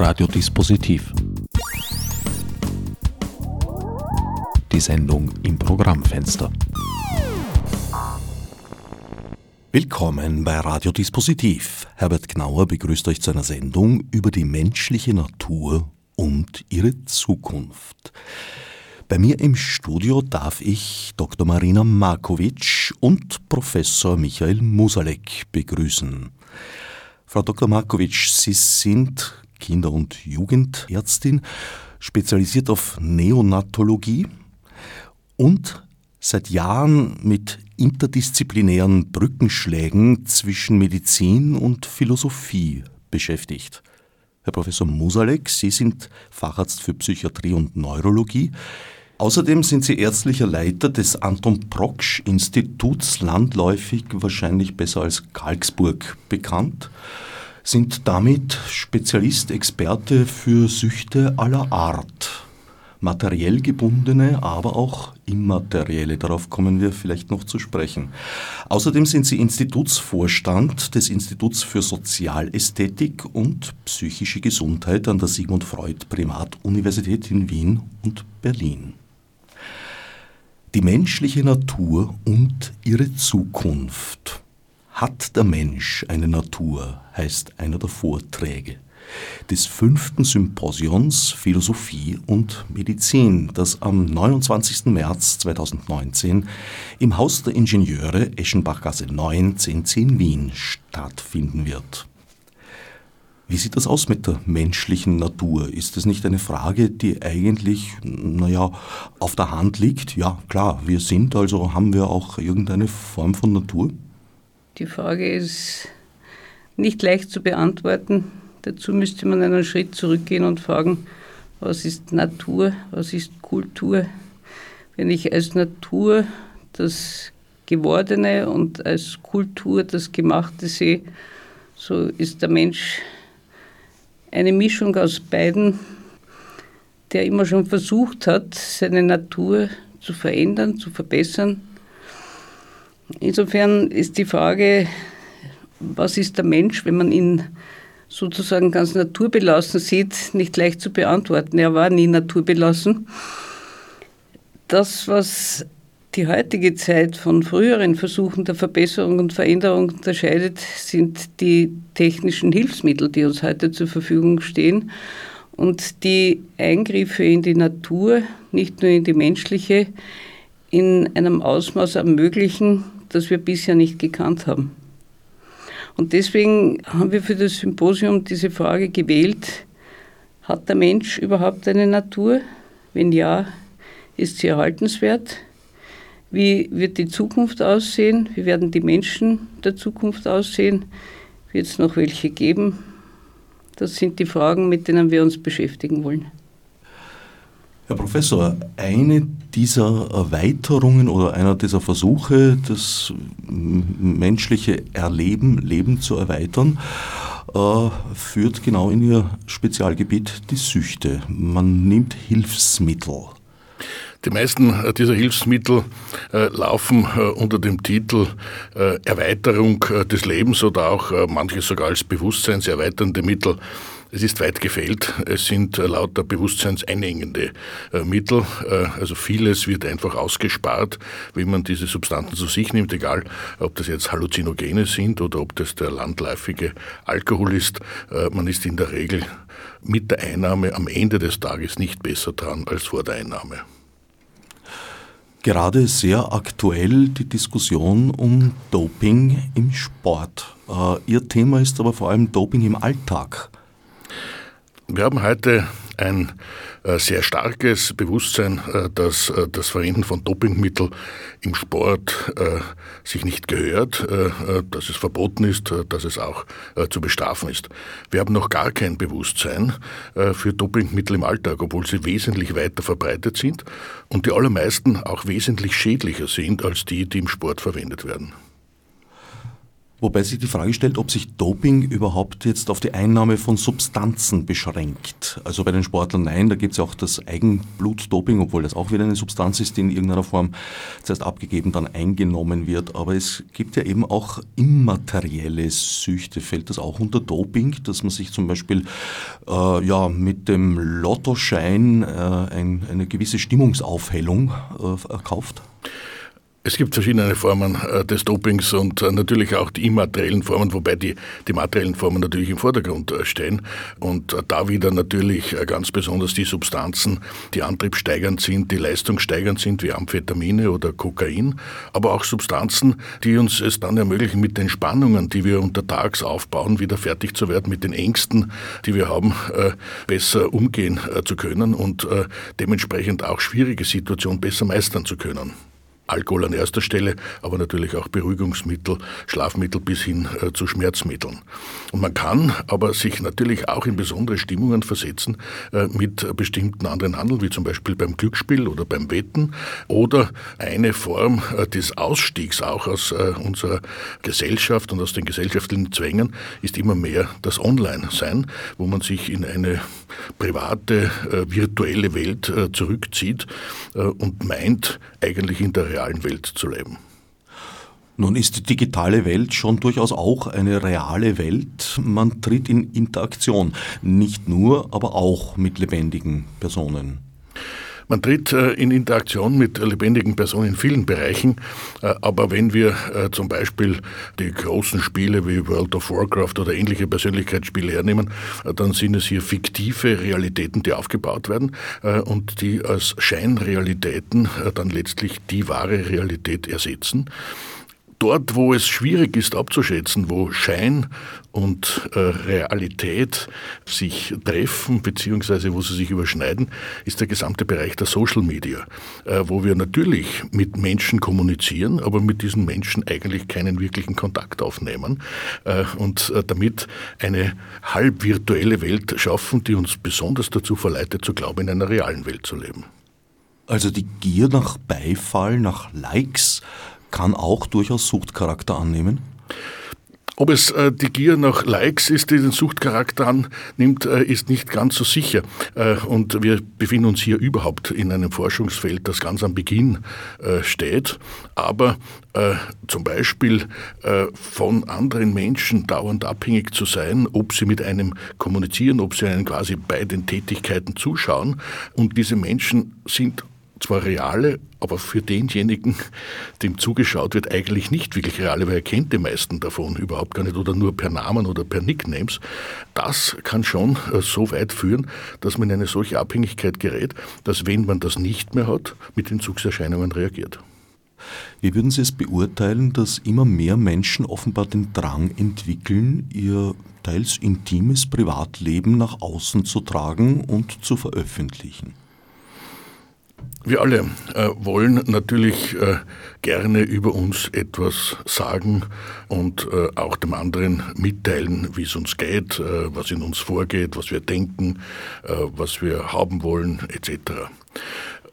Radiodispositiv. Die Sendung im Programmfenster. Willkommen bei Radiodispositiv. Herbert Gnauer begrüßt euch zu einer Sendung über die menschliche Natur und ihre Zukunft. Bei mir im Studio darf ich Dr. Marina Markovic und Professor Michael Musalek begrüßen. Frau Dr. Markovic, Sie sind Kinder- und Jugendärztin, spezialisiert auf Neonatologie und seit Jahren mit interdisziplinären Brückenschlägen zwischen Medizin und Philosophie beschäftigt. Herr Professor Musalek, Sie sind Facharzt für Psychiatrie und Neurologie. Außerdem sind Sie ärztlicher Leiter des Anton Proksch Instituts, landläufig wahrscheinlich besser als Kalksburg bekannt, sind damit Spezialist, Experte für Süchte aller Art. Materiell gebundene, aber auch immaterielle. Darauf kommen wir vielleicht noch zu sprechen. Außerdem sind Sie Institutsvorstand des Instituts für Sozialästhetik und psychische Gesundheit an der Sigmund Freud Privatuniversität in Wien und Berlin. Die menschliche Natur und ihre Zukunft. Hat der Mensch eine Natur, heißt einer der Vorträge des fünften Symposions Philosophie und Medizin, das am 29. März 2019 im Haus der Ingenieure Eschenbachgasse 9 1010 Wien stattfinden wird. Wie sieht das aus mit der menschlichen Natur? Ist es nicht eine Frage, die eigentlich, naja, auf der Hand liegt? Ja, klar, wir sind, also haben wir auch irgendeine Form von Natur? Die Frage ist nicht leicht zu beantworten. Dazu müsste man einen Schritt zurückgehen und fragen, was ist Natur, was ist Kultur? Wenn ich als Natur das Gewordene und als Kultur das Gemachte sehe, so ist der Mensch eine Mischung aus beiden, der immer schon versucht hat, seine Natur zu verändern, zu verbessern. Insofern ist die Frage, was ist der Mensch, wenn man ihn sozusagen ganz naturbelassen sieht, nicht leicht zu beantworten. Er war nie naturbelassen. Das, was die heutige Zeit von früheren Versuchen der Verbesserung und Veränderung unterscheidet, sind die technischen Hilfsmittel, die uns heute zur Verfügung stehen und die Eingriffe in die Natur, nicht nur in die menschliche, in einem Ausmaß ermöglichen, das wir bisher nicht gekannt haben. Und deswegen haben wir für das Symposium diese Frage gewählt, hat der Mensch überhaupt eine Natur? Wenn ja, ist sie erhaltenswert? Wie wird die Zukunft aussehen? Wie werden die Menschen der Zukunft aussehen? Wird es noch welche geben? Das sind die Fragen, mit denen wir uns beschäftigen wollen. Herr Professor, eine dieser Erweiterungen oder einer dieser Versuche, das menschliche Erleben, Leben zu erweitern, äh, führt genau in Ihr Spezialgebiet die Süchte. Man nimmt Hilfsmittel. Die meisten dieser Hilfsmittel äh, laufen äh, unter dem Titel äh, Erweiterung äh, des Lebens oder auch äh, manche sogar als bewusstseinserweiternde Mittel. Es ist weit gefehlt. Es sind äh, lauter bewusstseinseinengende äh, Mittel. Äh, also vieles wird einfach ausgespart, wenn man diese Substanzen zu sich nimmt, egal ob das jetzt Halluzinogene sind oder ob das der landläufige Alkohol ist. Man ist in der Regel mit der Einnahme am Ende des Tages nicht besser dran als vor der Einnahme. Gerade sehr aktuell die Diskussion um Doping im Sport. Ihr Thema ist aber vor allem Doping im Alltag. Wir haben heute ein äh, sehr starkes Bewusstsein, äh, dass äh, das Verwenden von Dopingmitteln im Sport sich nicht gehört, dass es verboten ist, dass es auch zu bestrafen ist. Wir haben noch gar kein Bewusstsein für Dopingmittel im Alltag, obwohl sie wesentlich weiter verbreitet sind und die allermeisten auch wesentlich schädlicher sind als die, die im Sport verwendet werden. Wobei sich die Frage stellt, ob sich Doping überhaupt jetzt auf die Einnahme von Substanzen beschränkt. Also bei den Sportlern nein, da gibt es ja auch das Eigenblutdoping, obwohl das auch wieder eine Substanz ist, die in irgendeiner Form zuerst abgegeben, dann eingenommen wird. Aber es gibt ja eben auch immaterielle Süchte. Fällt das auch unter Doping, dass man sich zum Beispiel äh, ja, mit dem Lottoschein äh, ein, eine gewisse Stimmungsaufhellung äh, kauft? Es gibt verschiedene Formen äh, des Dopings und äh, natürlich auch die immateriellen Formen, wobei die, die materiellen Formen natürlich im Vordergrund äh, stehen. Und da wieder natürlich ganz besonders die Substanzen, die antriebssteigernd sind, die leistungssteigernd sind, wie Amphetamine oder Kokain, aber auch Substanzen, die uns es dann ermöglichen, mit den Spannungen, die wir untertags aufbauen, wieder fertig zu werden, mit den Ängsten, die wir haben, besser umgehen zu können und dementsprechend auch schwierige Situationen besser meistern zu können. Alkohol an erster Stelle, aber natürlich auch Beruhigungsmittel, Schlafmittel bis hin äh, zu Schmerzmitteln. Und man kann aber sich natürlich auch in besondere Stimmungen versetzen äh, mit bestimmten anderen Handeln, wie zum Beispiel beim Glücksspiel oder beim Wetten. Oder eine Form äh, des Ausstiegs auch aus äh, unserer Gesellschaft und aus den gesellschaftlichen Zwängen ist immer mehr das Online-Sein, wo man sich in eine private, äh, virtuelle Welt äh, zurückzieht und meint, eigentlich in der realen Welt zu leben. Nun ist die digitale Welt schon durchaus auch eine reale Welt. Man tritt in Interaktion, nicht nur, aber auch mit lebendigen Personen. Man tritt äh, in Interaktion mit lebendigen Personen in vielen Bereichen, äh, aber wenn wir äh, zum Beispiel die großen Spiele wie World of Warcraft oder ähnliche Persönlichkeitsspiele hernehmen, dann sind es hier fiktive Realitäten, die aufgebaut werden und die als Scheinrealitäten dann letztlich die wahre Realität ersetzen dort, wo es schwierig ist abzuschätzen, wo Schein und äh, Realität sich treffen, beziehungsweise wo sie sich überschneiden, ist der gesamte Bereich der Social Media, äh, wo wir natürlich mit Menschen kommunizieren, aber mit diesen Menschen eigentlich keinen wirklichen Kontakt aufnehmen äh, und damit eine halb virtuelle Welt schaffen, die uns besonders dazu verleitet, zu glauben, in einer realen Welt zu leben. Also die Gier nach Beifall, nach Likes, kann auch durchaus Suchtcharakter annehmen? Ob es äh, die Gier nach Likes ist, die den Suchtcharakter annimmt, äh, ist nicht ganz so sicher. Äh, und wir befinden uns hier überhaupt in einem Forschungsfeld, das ganz am Beginn äh, steht. Aber äh, zum Beispiel äh, von anderen Menschen dauernd abhängig zu sein, ob sie mit einem kommunizieren, ob sie einen quasi bei den Tätigkeiten zuschauen. Und diese Menschen sind zwar reale, aber für denjenigen, dem zugeschaut wird, eigentlich nicht wirklich reale, weil er kennt die meisten davon überhaupt gar nicht oder nur per Namen oder per Nicknames. Das kann schon äh, so weit führen, dass man in eine solche Abhängigkeit gerät, dass wenn man das nicht mehr hat, mit Entzugserscheinungen reagiert. Wie würden Sie es beurteilen, dass immer mehr Menschen offenbar den Drang entwickeln, ihr teils intimes Privatleben nach außen zu tragen und zu veröffentlichen? Wir alle äh, wollen natürlich äh, gerne über uns etwas sagen und äh, auch dem anderen mitteilen, wie es uns geht, äh, was in uns vorgeht, was wir denken, äh, was wir haben wollen, etc.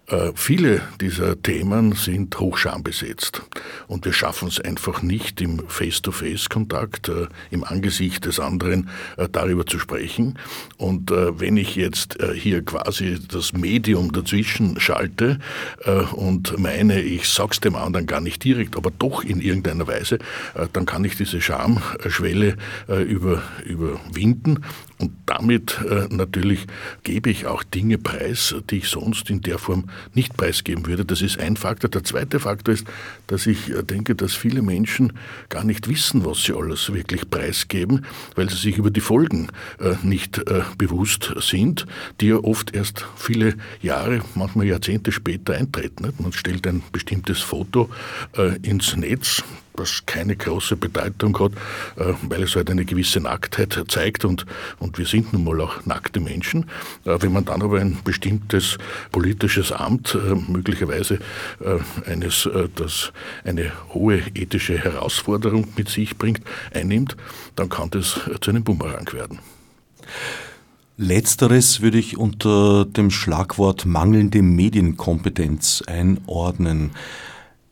Äh, viele dieser Themen sind hochschambesetzt und wir schaffen es einfach nicht, im Face-to-Face-Kontakt, äh, im Angesicht des anderen äh, darüber zu sprechen. Und wenn ich jetzt hier quasi das Medium dazwischen schalte und meine, ich sag's dem anderen gar nicht direkt, aber doch in irgendeiner Weise, dann kann ich diese Schamschwelle über, überwinden und damit äh, natürlich gebe ich auch Dinge preis, die ich sonst in der Form nicht preisgeben würde. Das ist ein Faktor. Der zweite Faktor ist, dass ich äh, denke, dass viele Menschen gar nicht wissen, was sie alles wirklich preisgeben, weil sie sich über die Folgen äh, nicht äh, bewusst sind, die ja oft erst viele Jahre, manchmal Jahrzehnte später eintreten. Man stellt ein bestimmtes Foto äh, ins Netz, was keine große Bedeutung hat, äh, weil es halt eine gewisse Nacktheit zeigt und, und wir sind nun mal auch nackte Menschen. Äh, wenn man dann aber ein bestimmtes politisches Amt, äh, möglicherweise eines, das eine hohe ethische Herausforderung mit sich bringt, einnimmt, dann kann das zu einem Bumerang werden. Letzteres würde ich unter dem Schlagwort mangelnde Medienkompetenz einordnen.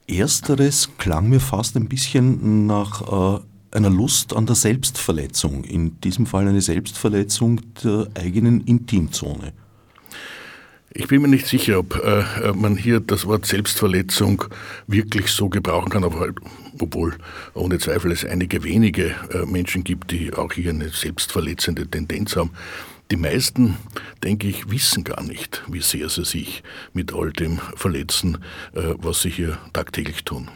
Ersteres klang mir fast ein bisschen nach äh, einer Lust an der Selbstverletzung, in diesem Fall eine Selbstverletzung der eigenen Intimzone. Ich bin mir nicht sicher, ob äh, man hier das Wort Selbstverletzung wirklich so gebrauchen kann, obwohl ohne Zweifel es einige wenige äh, Menschen gibt, die auch hier eine selbstverletzende Tendenz haben. Die meisten, denke ich, wissen gar nicht, wie sehr sie sich mit all dem verletzen, äh, was sie hier tagtäglich tun.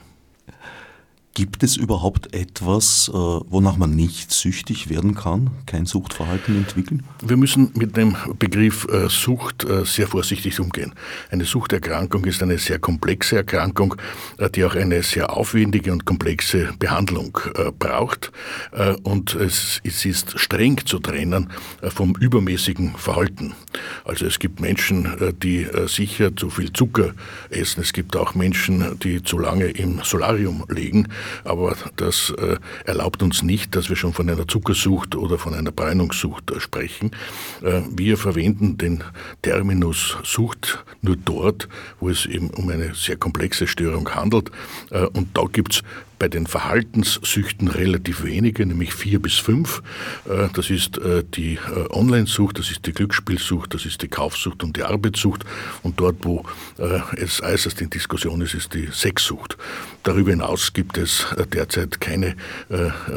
Gibt es überhaupt etwas, äh, wonach man nicht süchtig werden kann, kein Suchtverhalten entwickeln? Wir müssen mit dem Begriff äh, Sucht äh, sehr vorsichtig umgehen. Eine Suchterkrankung ist eine sehr komplexe Erkrankung, die auch eine sehr aufwendige und komplexe Behandlung braucht. Und es ist streng zu trennen vom übermäßigen Verhalten. Also es gibt Menschen, die sicher zu viel Zucker essen. Es gibt auch Menschen, die zu lange im Solarium liegen aber das äh, erlaubt uns nicht, dass wir schon von einer Zuckersucht oder von einer Bräunungssucht äh, sprechen. Äh, wir verwenden den Terminus Sucht nur dort, wo es eben um eine sehr komplexe Störung handelt. Äh, und da gibt es bei den Verhaltenssüchten relativ wenige, nämlich vier bis fünf. Äh, das ist äh, die äh, Online-Sucht, das ist die Glücksspielsucht, das ist die Kaufsucht und die Arbeitssucht. Und dort, wo es äußerst in Diskussion ist, ist die Sexsucht. Darüber hinaus gibt es derzeit keine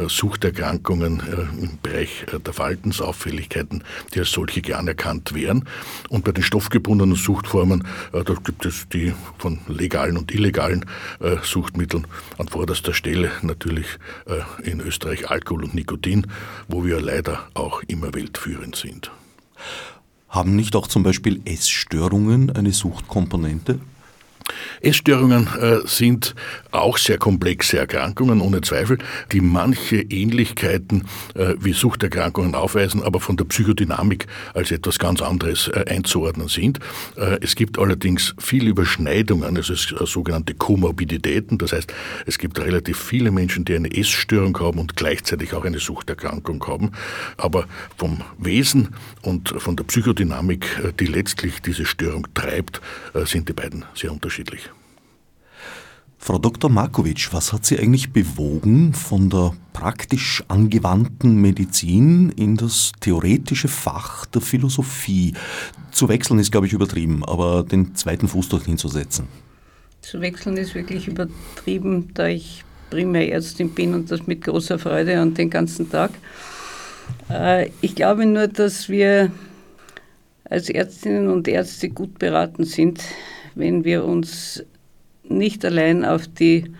Suchterkrankungen im Bereich der Verhaltensauffälligkeiten, die als solche gern erkannt wären. Und bei den stoffgebundenen Suchtformen, da gibt es die von legalen und illegalen Suchtmitteln an vorderster erster Stelle natürlich äh, in Österreich Alkohol und Nikotin, wo wir leider auch immer weltführend sind. Haben nicht auch zum Beispiel Essstörungen eine Suchtkomponente? Essstörungen äh, sind auch sehr komplexe Erkrankungen, ohne Zweifel, die manche Ähnlichkeiten äh, wie Suchterkrankungen aufweisen, aber von der Psychodynamik als etwas ganz anderes äh, einzuordnen sind. Äh, es gibt allerdings viele Überschneidungen, also sogenannte Komorbiditäten, das heißt, es gibt relativ viele Menschen, die eine Essstörung haben und gleichzeitig auch eine Suchterkrankung haben, aber vom Wesen und von der Psychodynamik, äh, die letztlich diese Störung treibt, sind die beiden sehr unterschiedlich unterschiedlich. Frau Dr. Markovic, was hat Sie eigentlich bewogen, von der praktisch angewandten Medizin in das theoretische Fach der Philosophie zu wechseln, ist, glaube ich, übertrieben, aber den zweiten Fuß dorthin zu setzen? Zu wechseln ist wirklich übertrieben, da ich primär Ärztin bin und das mit großer Freude und den ganzen Tag. Äh, ich glaube nur, dass wir als Ärztinnen und Ärzte gut beraten sind, wenn wir uns nicht allein auf die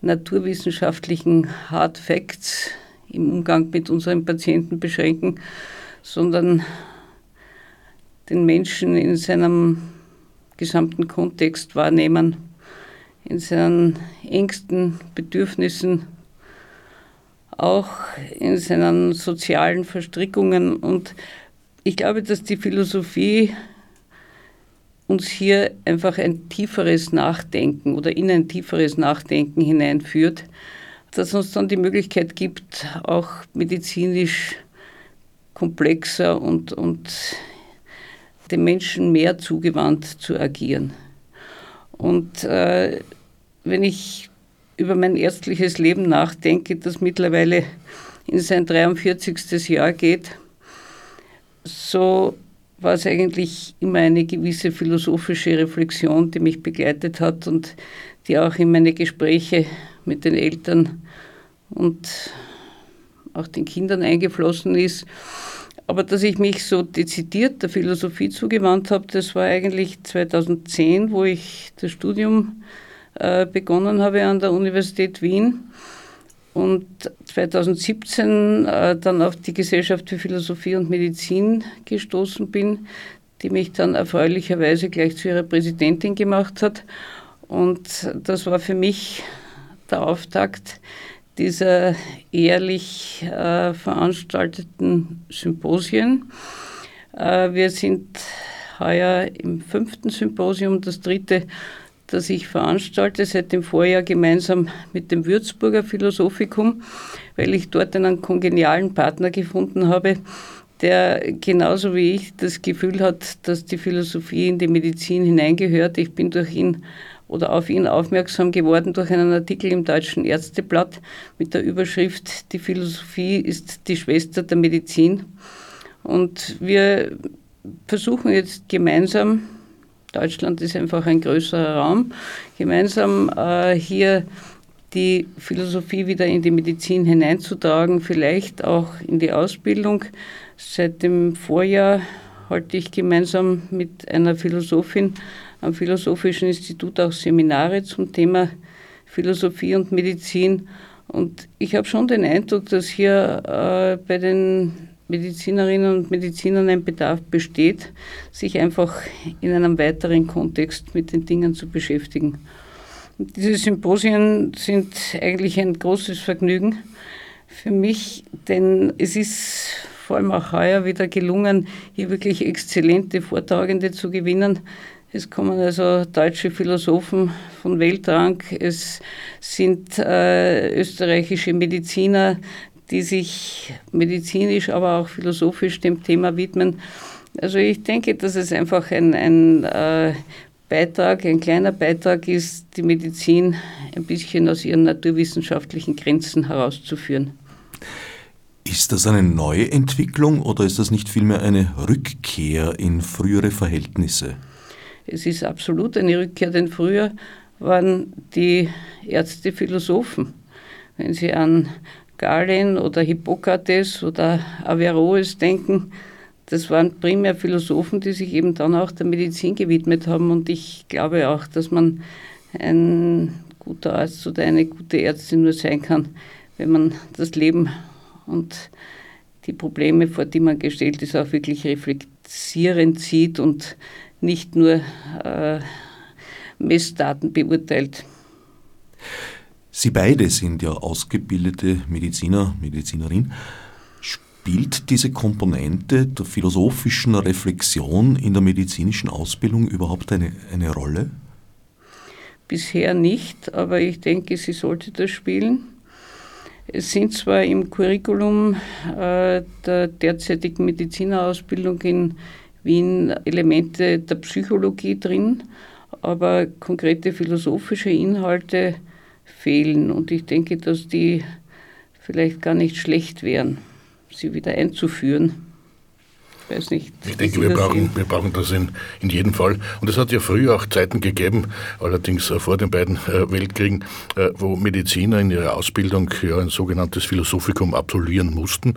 naturwissenschaftlichen Hard Facts im Umgang mit unseren Patienten beschränken, sondern den Menschen in seinem gesamten Kontext wahrnehmen, in seinen engsten Bedürfnissen, auch in seinen sozialen Verstrickungen. Und ich glaube, dass die Philosophie uns hier einfach ein tieferes Nachdenken oder in ein tieferes Nachdenken hineinführt, das uns dann die Möglichkeit gibt, auch medizinisch komplexer und, und dem Menschen mehr zugewandt zu agieren. Und äh, wenn ich über mein ärztliches Leben nachdenke, das mittlerweile in sein 43. Jahr geht, so war es eigentlich immer eine gewisse philosophische Reflexion, die mich begleitet hat und die auch in meine Gespräche mit den Eltern und auch den Kindern eingeflossen ist. Aber dass ich mich so dezidiert der Philosophie zugewandt habe, das war eigentlich 2010, wo ich das Studium äh, begonnen habe an der Universität Wien und 2017 äh, dann auf die Gesellschaft für Philosophie und Medizin gestoßen bin, die mich dann erfreulicherweise gleich zu ihrer Präsidentin gemacht hat. Und das war für mich der Auftakt dieser jährlich äh, veranstalteten Symposien. Äh, wir sind heuer im fünften Symposium, das dritte das ich veranstalte seit dem Vorjahr gemeinsam mit dem Würzburger Philosophikum, weil ich dort einen kongenialen Partner gefunden habe, der genauso wie ich das Gefühl hat, dass die Philosophie in die Medizin hineingehört. Ich bin durch ihn oder auf ihn aufmerksam geworden durch einen Artikel im Deutschen Ärzteblatt mit der Überschrift Die Philosophie ist die Schwester der Medizin. Und wir versuchen jetzt gemeinsam, Deutschland ist einfach ein größerer Raum, gemeinsam äh, hier die Philosophie wieder in die Medizin hineinzutragen, vielleicht auch in die Ausbildung. Seit dem Vorjahr halte ich gemeinsam mit einer Philosophin am Philosophischen Institut auch Seminare zum Thema Philosophie und Medizin. Und ich habe schon den Eindruck, dass hier äh, bei den Medizinerinnen und Medizinern ein Bedarf besteht, sich einfach in einem weiteren Kontext mit den Dingen zu beschäftigen. Und diese Symposien sind eigentlich ein großes Vergnügen für mich, denn es ist vor allem auch heuer wieder gelungen, hier wirklich exzellente Vortragende zu gewinnen. Es kommen also deutsche Philosophen von Weltrang, es sind äh, österreichische Mediziner, die sich medizinisch, aber auch philosophisch dem Thema widmen. Also ich denke, dass es einfach ein, ein äh, Beitrag, ein kleiner Beitrag ist, die Medizin ein bisschen aus ihren naturwissenschaftlichen Grenzen herauszuführen. Ist das eine neue Entwicklung oder ist das nicht vielmehr eine Rückkehr in frühere Verhältnisse? Es ist absolut eine Rückkehr, denn früher waren die Ärzte Philosophen. Wenn Sie an Galen oder Hippokrates oder Averroes denken, das waren primär Philosophen, die sich eben dann auch der Medizin gewidmet haben. Und ich glaube auch, dass man ein guter Arzt oder eine gute Ärztin nur sein kann, wenn man das Leben und die Probleme, vor die man gestellt ist, auch wirklich reflektierend sieht und nicht nur äh, Messdaten beurteilt. Sie beide sind ja ausgebildete Mediziner, Medizinerin. Spielt diese Komponente der philosophischen Reflexion in der medizinischen Ausbildung überhaupt eine, eine Rolle? Bisher nicht, aber ich denke, sie sollte das spielen. Es sind zwar im Curriculum äh, der derzeitigen Medizinerausbildung in Wien Elemente der Psychologie drin, aber konkrete philosophische Inhalte fehlen. Und ich denke, dass die vielleicht gar nicht schlecht wären, sie wieder einzuführen weiß nicht. Ich denke, wir brauchen, wir brauchen das in, in jedem Fall. Und es hat ja früher auch Zeiten gegeben, allerdings äh, vor den beiden äh, Weltkriegen, äh, wo Mediziner in ihrer Ausbildung ja ein sogenanntes Philosophikum absolvieren mussten.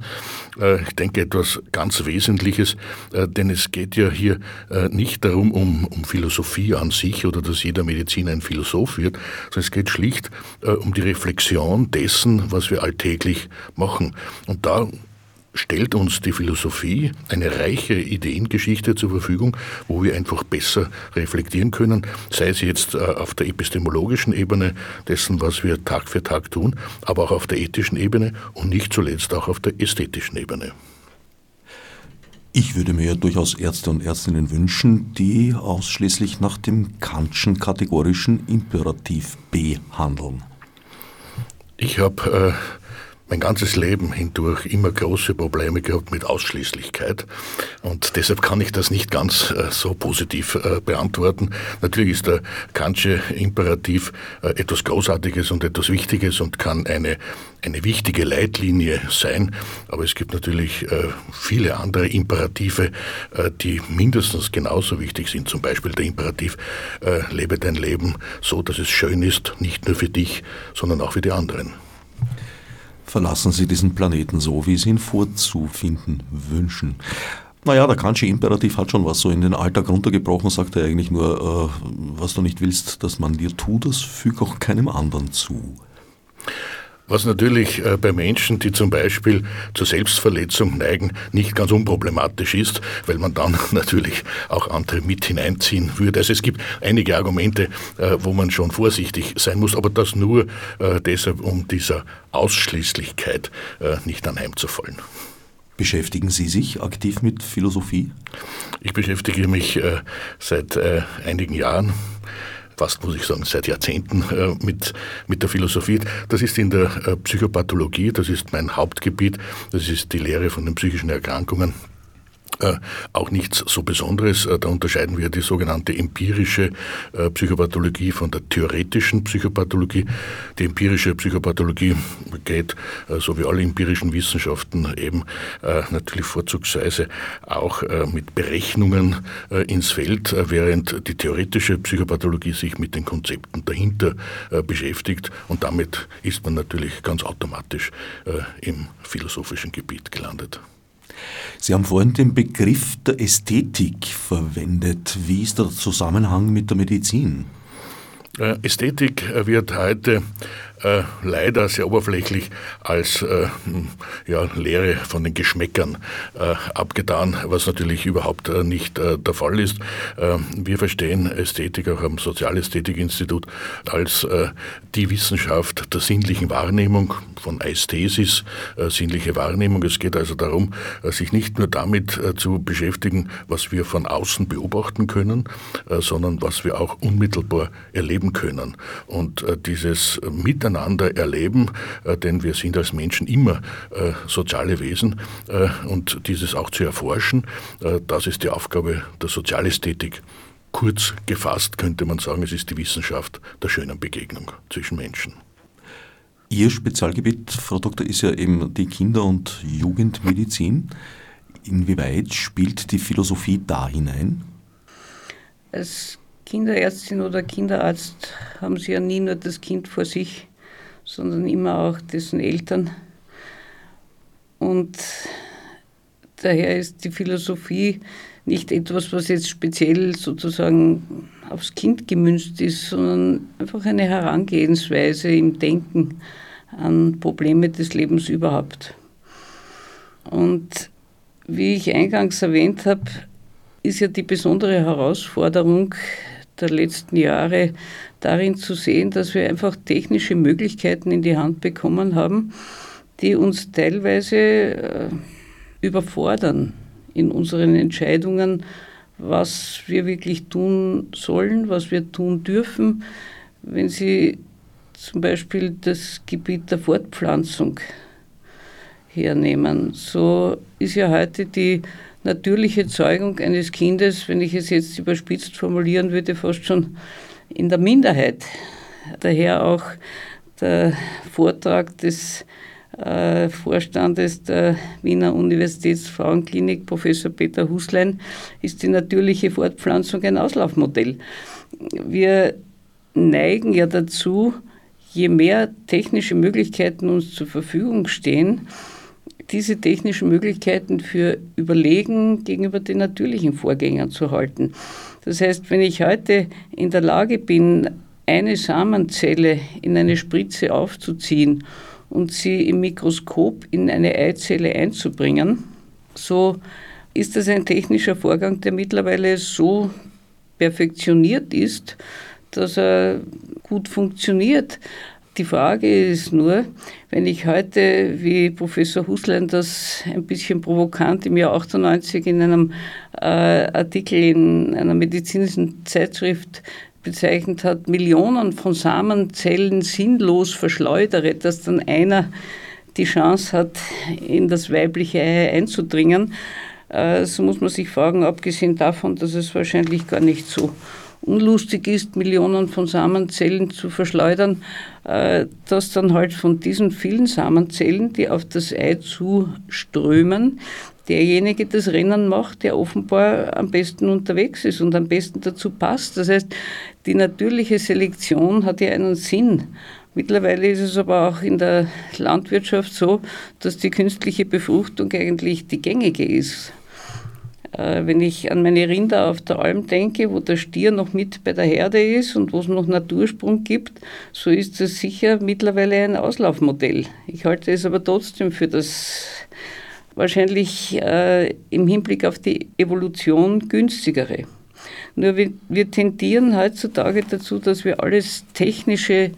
Ich denke, etwas ganz Wesentliches, denn es geht ja hier nicht darum, um, um Philosophie an sich oder dass jeder Mediziner ein Philosoph wird, sondern es geht schlicht um die Reflexion dessen, was wir alltäglich machen. Und da stellt uns die Philosophie eine reiche Ideengeschichte zur Verfügung, wo wir einfach besser reflektieren können, sei es jetzt äh, auf der epistemologischen Ebene dessen, was wir Tag für Tag tun, aber auch auf der ethischen Ebene und nicht zuletzt auch auf der ästhetischen Ebene. Ich würde mir durchaus Ärzte und Ärztinnen wünschen, die ausschließlich nach dem Kantschen kategorischen Imperativ behandeln. Ich habe äh, mein ganzes Leben hindurch immer große Probleme gehabt mit Ausschließlichkeit und deshalb kann ich das nicht ganz äh, so positiv äh, beantworten. Natürlich ist der Kantsche Imperativ äh, etwas Großartiges und etwas Wichtiges und kann eine, eine wichtige Leitlinie sein, aber es gibt natürlich viele andere Imperative, die mindestens genauso wichtig sind. Zum Beispiel der Imperativ, lebe dein Leben so, dass es schön ist, nicht nur für dich, sondern auch für die anderen verlassen Sie diesen Planeten so, wie Sie ihn vorzufinden wünschen. Naja, der Kantsche Imperativ hat schon was so in den Alltag runtergebrochen, sagt er eigentlich nur, äh, was du nicht willst, dass man dir tut, das füg auch keinem anderen zu. Was natürlich äh, bei Menschen, die zum Beispiel zur Selbstverletzung neigen, nicht ganz unproblematisch ist, weil man dann natürlich auch andere mit hineinziehen würde. Also es gibt einige Argumente, äh, wo man schon vorsichtig sein muss, aber das nur äh, deshalb, um dieser Ausschließlichkeit nicht anheimzufallen. Beschäftigen Sie sich aktiv mit Philosophie? Ich beschäftige mich seit einigen Jahren fast muss ich sagen, seit Jahrzehnten äh, mit, mit der Philosophie. Das ist in der äh, Psychopathologie, das ist mein Hauptgebiet, das ist die Lehre von den psychischen Erkrankungen. Äh, auch nichts so Besonderes. Äh, da unterscheiden wir die sogenannte empirische äh, Psychopathologie von der theoretischen Psychopathologie. Die empirische Psychopathologie geht, so wie alle empirischen Wissenschaften, eben natürlich vorzugsweise auch mit Berechnungen ins Feld, während die theoretische Psychopathologie sich mit den Konzepten dahinter beschäftigt. Und damit ist man natürlich ganz automatisch im philosophischen Gebiet gelandet. Sie haben vorhin den Begriff der Ästhetik verwendet. Wie ist der Zusammenhang mit der Medizin? Äh, Ästhetik wird heute äh, leider sehr oberflächlich als äh, ja, Lehre von den Geschmäckern äh, abgetan, was natürlich überhaupt äh, nicht äh, der Fall ist. Äh, wir verstehen Ästhetik auch am Sozialästhetikinstitut als die Wissenschaft der sinnlichen Wahrnehmung, von Ästhesis, sinnliche Wahrnehmung. Es geht also darum, sich nicht nur damit zu beschäftigen, was wir von außen beobachten können, sondern was wir auch unmittelbar erleben können. Und dieses Miteinander miteinander erleben, äh, denn wir sind als Menschen immer äh, soziale Wesen äh, und dieses auch zu erforschen, das ist die Aufgabe der Sozialästhetik. Kurz gefasst könnte man sagen, es ist die Wissenschaft der schönen Begegnung zwischen Menschen. Ihr Spezialgebiet, Frau Doktor, ist ja eben die Kinder- und Jugendmedizin. Inwieweit spielt die Philosophie da hinein? Als Kinderärztin oder Kinderarzt haben Sie ja nie nur das Kind vor sich, sondern immer auch dessen Eltern. Und daher ist die Philosophie nicht etwas, was jetzt speziell sozusagen aufs Kind gemünzt ist, sondern einfach eine Herangehensweise im Denken an Probleme des Lebens überhaupt. Und wie ich eingangs erwähnt habe, ist ja die besondere Herausforderung der letzten Jahre darin zu sehen, dass wir einfach technische Möglichkeiten in die Hand bekommen haben, die uns teilweise äh, überfordern in unseren Entscheidungen, was wir wirklich tun sollen, was wir tun dürfen. Wenn Sie zum Beispiel das Gebiet der Fortpflanzung hernehmen, so ist ja heute die natürliche Zeugung eines Kindes, wenn ich es jetzt überspitzt formulieren würde, fast schon in der Minderheit. Daher auch der Vortrag des äh, Vorstandes der Wiener Universitätsfrauenklinik, Professor Peter Huslein, ist die natürliche Fortpflanzung ein Auslaufmodell. Wir neigen ja dazu, je mehr technische Möglichkeiten uns zur Verfügung stehen, diese technischen Möglichkeiten für überlegen gegenüber den natürlichen Vorgängern zu halten. Das heißt, wenn ich heute in der Lage bin, eine Samenzelle in eine Spritze aufzuziehen und sie im Mikroskop in eine Eizelle einzubringen, so ist das ein technischer Vorgang, der mittlerweile so perfektioniert ist, dass er gut funktioniert. Die Frage ist nur, wenn ich heute, wie Professor Huslein das ein bisschen provokant im Jahr 98 in einem äh, Artikel in einer medizinischen Zeitschrift bezeichnet hat, Millionen von Samenzellen sinnlos verschleudere, dass dann einer die Chance hat, in das weibliche Ei einzudringen, äh, so muss man sich fragen, abgesehen davon, dass es wahrscheinlich gar nicht so unlustig ist, Millionen von Samenzellen zu verschleudern, äh, dass dann halt von diesen vielen Samenzellen, die auf das Ei zuströmen, derjenige das Rennen macht, der offenbar am besten unterwegs ist und am besten dazu passt. Das heißt, die natürliche Selektion hat ja einen Sinn. Mittlerweile ist es aber auch in der Landwirtschaft so, dass die künstliche Befruchtung eigentlich die gängige ist. Äh, wenn ich an meine Rinder auf der Alm denke, wo der Stier noch mit bei der Herde ist und wo es noch Natursprung gibt, so ist es sicher mittlerweile ein Auslaufmodell. Ich halte es aber trotzdem für das wahrscheinlich äh, im Hinblick auf die Evolution günstigere. Nur wir, wir tendieren heutzutage dazu, dass wir alles technische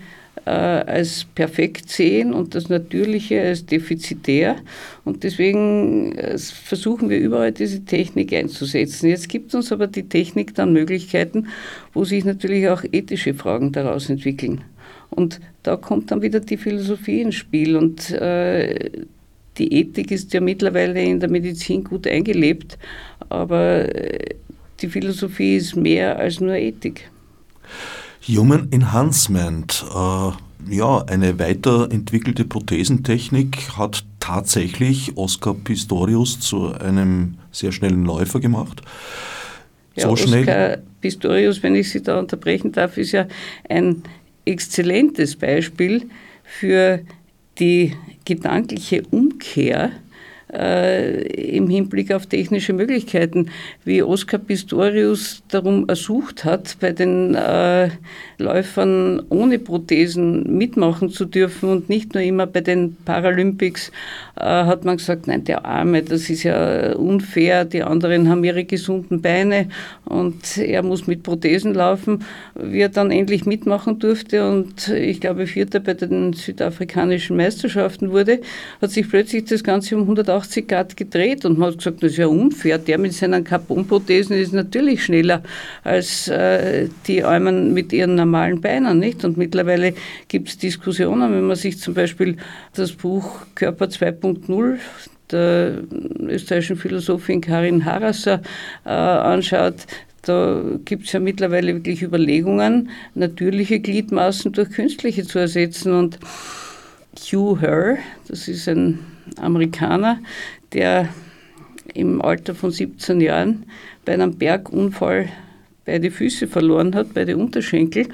äh, als perfekt sehen und das Natürliche als defizitär. Und deswegen äh, versuchen wir überall diese Technik einzusetzen. Jetzt gibt uns aber die Technik dann Möglichkeiten, wo sich natürlich auch ethische Fragen daraus entwickeln. Und da kommt dann wieder die Philosophie ins Spiel. Und äh, die Ethik ist ja mittlerweile in der Medizin gut eingelebt, aber äh, die Philosophie ist mehr als nur Ethik. Human Enhancement, äh, ja, eine weiterentwickelte Prothesentechnik hat tatsächlich Oscar Pistorius zu einem sehr schnellen Läufer gemacht. Ja, so Oscar schnell. Pistorius, wenn ich Sie da unterbrechen darf, ist ja ein exzellentes Beispiel für die gedankliche Umkehr äh, im Hinblick auf technische Möglichkeiten, wie Oskar Pistorius darum ersucht hat, bei den äh, Läufern ohne Prothesen mitmachen zu dürfen und nicht nur immer bei den Paralympics, äh, hat man gesagt, nein, der Arme, das ist ja unfair, die anderen haben ihre gesunden Beine und er muss mit Prothesen laufen, wie er dann endlich mitmachen durfte und ich glaube Vierter bei den südafrikanischen Meisterschaften wurde, hat sich plötzlich das Ganze um 180 Grad gedreht und man hat gesagt, das ist ja unfair, der mit seinen Carbonprothesen ist natürlich schneller als äh, die Armen mit ihren normalen Beinen, nicht? Und mittlerweile gibt es Diskussionen, wenn man sich zum Beispiel das Buch Körper 2.0 der österreichischen Philosophin Karin Harasser äh, anschaut, da gibt es ja mittlerweile wirklich Überlegungen, natürliche Gliedmaßen durch künstliche zu ersetzen. Und Hugh Herr, das ist ein Amerikaner, der im Alter von 17 Jahren bei einem Bergunfall beide Füße verloren hat, beide Unterschenkel,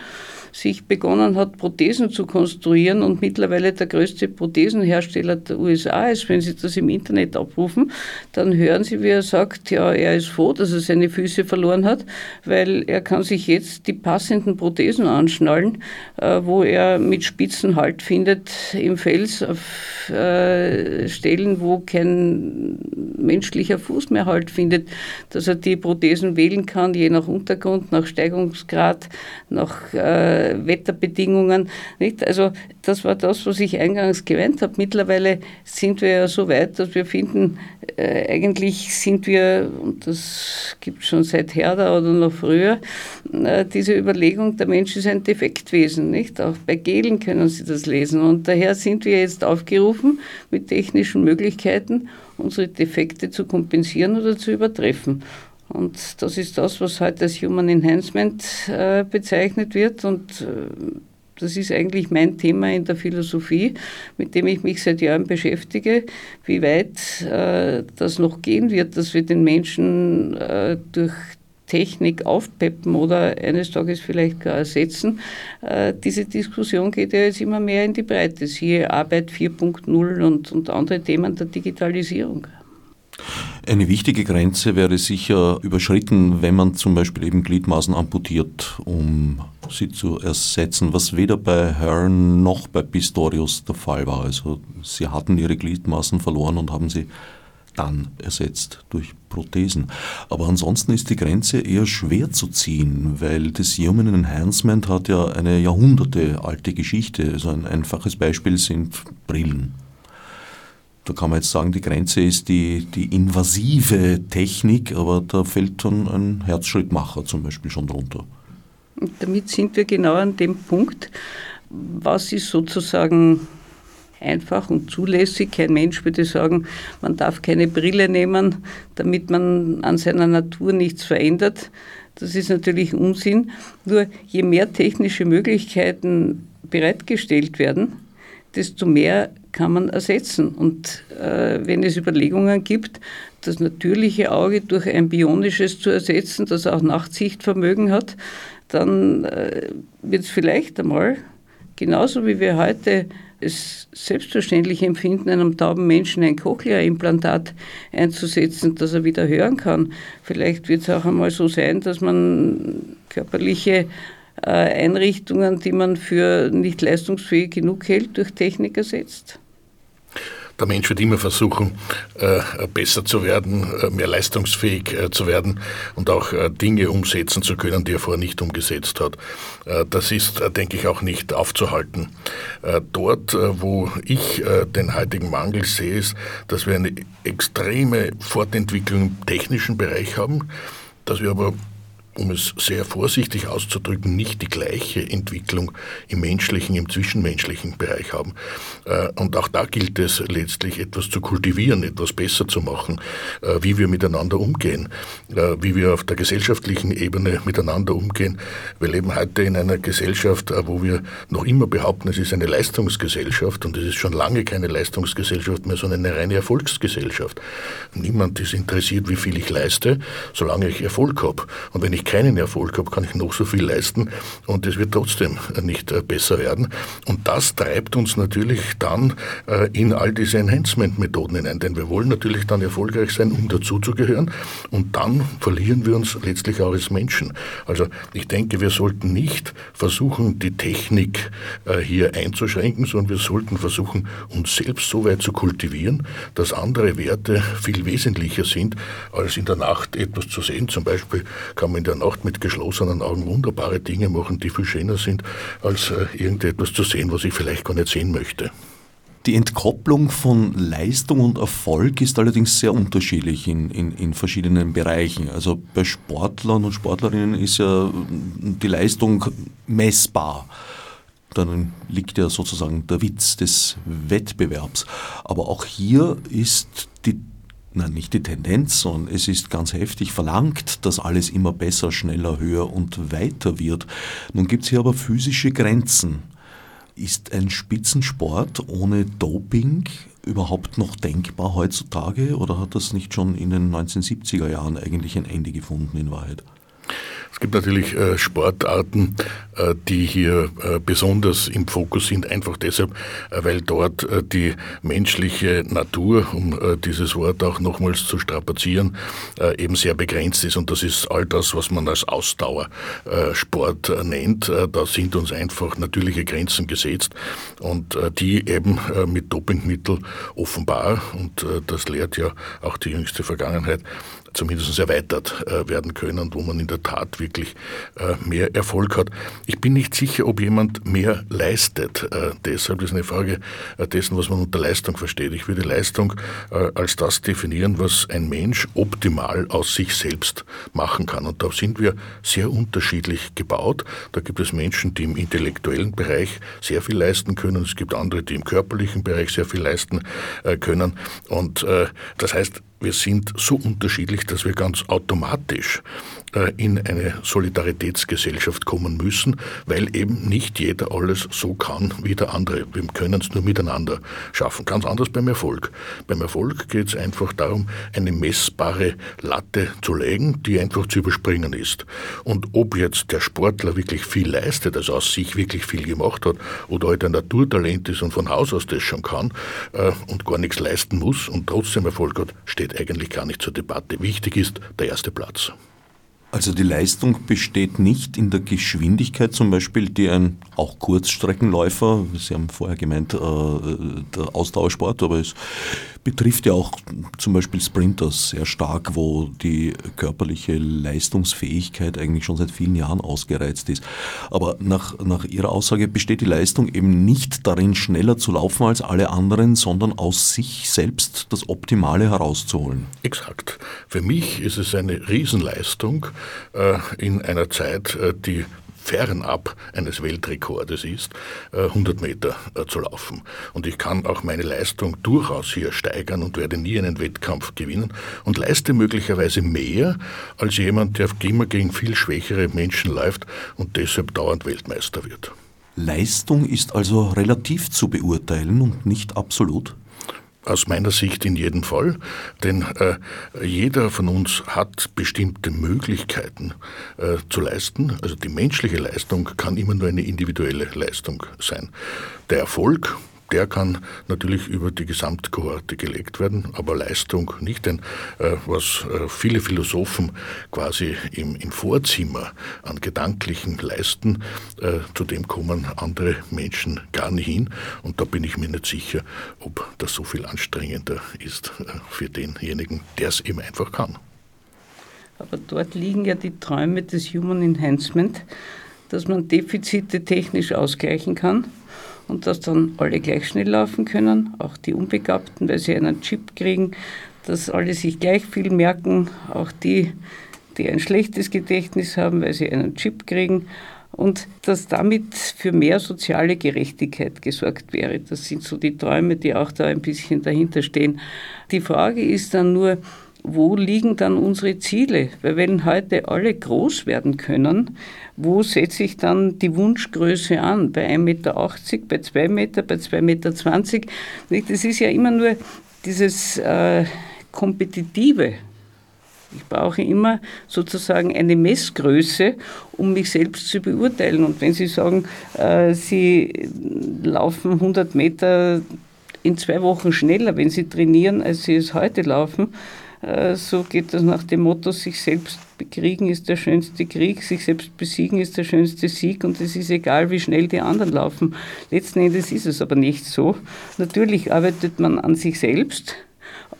sich begonnen hat, Prothesen zu konstruieren und mittlerweile der größte Prothesenhersteller der USA ist. Wenn Sie das im Internet abrufen, dann hören Sie, wie er sagt, ja, er ist froh, dass er seine Füße verloren hat, weil er kann sich jetzt die passenden Prothesen anschnallen, äh, wo er mit Spitzen Halt findet im Fels auf äh, Stellen, wo kein menschlicher Fuß mehr Halt findet, dass er die Prothesen wählen kann, je nach Untergrund, nach Steigungsgrad, nach äh, Wetterbedingungen. Nicht? Also das war das, was ich eingangs gemeint habe. Mittlerweile sind wir ja so weit, dass wir finden, äh, eigentlich sind wir, und das gibt es schon seit Herder oder noch früher, äh, diese Überlegung, der Mensch ist ein Defektwesen. Nicht? Auch bei Gehlen können Sie das lesen. Und daher sind wir jetzt aufgerufen, mit technischen Möglichkeiten unsere Defekte zu kompensieren oder zu übertreffen. Und das ist das, was heute als Human Enhancement äh, bezeichnet wird. Und äh, das ist eigentlich mein Thema in der Philosophie, mit dem ich mich seit Jahren beschäftige, wie weit äh, das noch gehen wird, dass wir den Menschen äh, durch Technik aufpeppen oder eines Tages vielleicht gar ersetzen. Äh, diese Diskussion geht ja jetzt immer mehr in die Breite. Siehe Arbeit 4.0 und, und andere Themen der Digitalisierung. Eine wichtige Grenze wäre sicher überschritten, wenn man zum Beispiel eben Gliedmaßen amputiert, um sie zu ersetzen, was weder bei Hearn noch bei Pistorius der Fall war. Also sie hatten ihre Gliedmaßen verloren und haben sie dann ersetzt durch Prothesen. Aber ansonsten ist die Grenze eher schwer zu ziehen, weil das Human Enhancement hat ja eine jahrhundertealte Geschichte. Also ein einfaches Beispiel sind Brillen. Da kann man jetzt sagen, die Grenze ist die, die invasive Technik, aber da fällt dann ein Herzschrittmacher zum Beispiel schon drunter. Und damit sind wir genau an dem Punkt, was ist sozusagen einfach und zulässig. Kein Mensch würde sagen, man darf keine Brille nehmen, damit man an seiner Natur nichts verändert. Das ist natürlich Unsinn. Nur je mehr technische Möglichkeiten bereitgestellt werden, desto mehr kann man ersetzen. Und äh, wenn es Überlegungen gibt, das natürliche Auge durch ein bionisches zu ersetzen, das auch Nachtsichtvermögen hat, dann äh, wird es vielleicht einmal, genauso wie wir heute es selbstverständlich empfinden, einem tauben Menschen ein Cochlea-Implantat einzusetzen, dass er wieder hören kann. Vielleicht wird es auch einmal so sein, dass man körperliche äh, Einrichtungen, die man für nicht leistungsfähig genug hält, durch Technik ersetzt. Der Mensch wird immer versuchen, äh, besser zu werden, äh, mehr leistungsfähig zu werden und auch Dinge umsetzen zu können, die er vorher nicht umgesetzt hat. Das ist, denke ich, auch nicht aufzuhalten. Dort, wo ich den heutigen Mangel sehe, ist, dass wir eine extreme Fortentwicklung im technischen Bereich haben, dass wir aber um es sehr vorsichtig auszudrücken, nicht die gleiche Entwicklung im menschlichen, im zwischenmenschlichen Bereich haben. Äh, und auch da gilt es letztlich etwas zu kultivieren, etwas besser zu machen, äh, wie wir miteinander umgehen, äh, wie wir auf der gesellschaftlichen Ebene miteinander umgehen. Wir leben heute in einer Gesellschaft, wo wir noch immer behaupten, es ist eine Leistungsgesellschaft und es ist schon lange keine Leistungsgesellschaft mehr, sondern eine reine Erfolgsgesellschaft. Niemand ist interessiert, wie viel ich leiste, solange ich Erfolg habe. Und wenn ich ich keinen Erfolg habe, kann ich noch so viel leisten und es wird trotzdem nicht äh, besser werden. Und das treibt uns natürlich dann äh, in all diese Enhancement-Methoden hinein, denn wir wollen natürlich dann erfolgreich sein, um dazuzugehören und dann verlieren wir uns letztlich auch als Menschen. Also ich denke, wir sollten nicht versuchen, die Technik äh, hier einzuschränken, sondern wir sollten versuchen, uns selbst so weit zu kultivieren, dass andere Werte viel wesentlicher sind, als in der Nacht etwas zu sehen. Zum Beispiel kann man in der der Nacht mit geschlossenen Augen wunderbare Dinge machen, die viel schöner sind, als äh, irgendetwas zu sehen, was ich vielleicht gar nicht sehen möchte. Die Entkopplung von Leistung und Erfolg ist allerdings sehr unterschiedlich in, in, in, verschiedenen Bereichen. Also bei Sportlern und Sportlerinnen ist ja die Leistung messbar. Dann liegt ja sozusagen der Witz des Wettbewerbs. Aber auch hier ist die nein, nicht die Tendenz, sondern es ist ganz heftig verlangt, dass alles immer besser, schneller, höher und weiter wird. Nun gibt es hier aber physische Grenzen. Ist ein Spitzensport ohne Doping überhaupt noch denkbar heutzutage oder hat das nicht schon in den 1970er Jahren eigentlich ein Ende gefunden in Wahrheit? Es gibt natürlich äh, Sportarten, äh, die hier äh, besonders im Fokus sind, einfach deshalb, weil dort die menschliche Natur, um dieses Wort auch nochmals zu strapazieren, eben sehr begrenzt ist. Und das ist all das, was man als Ausdauersport nennt. Da sind uns einfach natürliche Grenzen gesetzt und die eben mit Dopingmittel offenbar, und das lehrt ja auch die jüngste Vergangenheit, zumindest erweitert äh, werden können, wo man in der Tat wirklich äh, mehr Erfolg hat. Ich bin nicht sicher, ob jemand mehr leistet. Äh, deshalb ist eine Frage dessen, was man unter Leistung versteht. Ich würde Leistung als das definieren, was ein Mensch optimal aus sich selbst machen kann. Und da sind wir sehr unterschiedlich gebaut. Da gibt es Menschen, die im intellektuellen Bereich sehr viel leisten können. Es gibt andere, die im körperlichen Bereich sehr viel leisten können. Und das heißt, wir sind so unterschiedlich, dass wir ganz automatisch in eine Solidaritätsgesellschaft kommen müssen, weil eben nicht jeder alles so kann wie der andere. Wir können es nur miteinander schaffen. Ganz anders beim Erfolg. Beim Erfolg geht es einfach darum, eine messbare Latte zu legen, die einfach zu überspringen ist. Und ob jetzt der Sportler wirklich viel leistet, also aus sich wirklich viel gemacht hat, oder halt ein Naturtalent ist und von Haus aus das schon kann äh, und gar nichts leisten muss und trotzdem Erfolg hat, steht eigentlich gar nicht zur Debatte. Wichtig ist der erste Platz. Also die Leistung besteht nicht in der Geschwindigkeit zum Beispiel, die ein auch Kurzstreckenläufer, Sie haben vorher gemeint, äh, der Ausdauersport, aber es betrifft ja auch zum Beispiel Sprinters sehr stark, wo die körperliche Leistungsfähigkeit eigentlich schon seit vielen Jahren ausgereizt ist. Aber nach, nach Ihrer Aussage besteht die Leistung eben nicht darin, schneller zu laufen als alle anderen, sondern aus sich selbst das Optimale herauszuholen. Exakt. Für mich ist es eine Riesenleistung in einer Zeit, äh, die fernab eines Weltrekordes ist, 100 äh, Meter äh, zu laufen. Und ich kann auch meine Leistung durchaus hier steigern und werde nie einen Wettkampf gewinnen und leiste möglicherweise mehr als jemand, der immer gegen viel schwächere Menschen läuft und deshalb dauernd Weltmeister wird. Leistung ist also relativ zu beurteilen und nicht absolut? Aus meiner Sicht in jedem Fall, denn äh, jeder von uns hat bestimmte Möglichkeiten äh, zu leisten. Also die menschliche Leistung kann immer nur eine individuelle Leistung sein. Der Erfolg, der kann natürlich über die Gesamtkohorte gelegt werden, aber Leistung nicht. Denn äh, was äh, viele Philosophen quasi im, im, Vorzimmer an Gedanklichen leisten, äh, zu dem kommen andere Menschen gar nicht hin. Und da bin ich mir nicht sicher, ob das so viel anstrengender ist äh, für denjenigen, der es eben einfach kann. Aber dort liegen ja die Träume des Human Enhancement, dass man Defizite technisch ausgleichen kann und dass dann alle gleich schnell laufen können, auch die Unbegabten, weil sie einen Chip kriegen, dass alle sich gleich viel merken, auch die, die ein schlechtes Gedächtnis haben, weil sie einen Chip kriegen und dass damit für mehr soziale Gerechtigkeit gesorgt wäre. Das sind so die Träume, die auch da ein bisschen dahinter stehen. Die Frage ist dann nur, wo liegen dann unsere Ziele? Weil wenn heute alle groß werden können, wo setze ich dann die Wunschgröße an? Bei 1,80 Meter, bei 2 Meter, bei 2,20 Meter? Das ist ja immer nur dieses äh, Kompetitive. Ich brauche immer sozusagen eine Messgröße, um mich selbst zu beurteilen. Und wenn Sie sagen, äh, Sie laufen 100 Meter in zwei Wochen schneller, wenn Sie trainieren, als Sie es heute laufen, so geht das nach dem Motto, sich selbst bekriegen ist der schönste Krieg, sich selbst besiegen ist der schönste Sieg und es ist egal, wie schnell die anderen laufen. Letzten Endes ist es aber nicht so. Natürlich arbeitet man an sich selbst,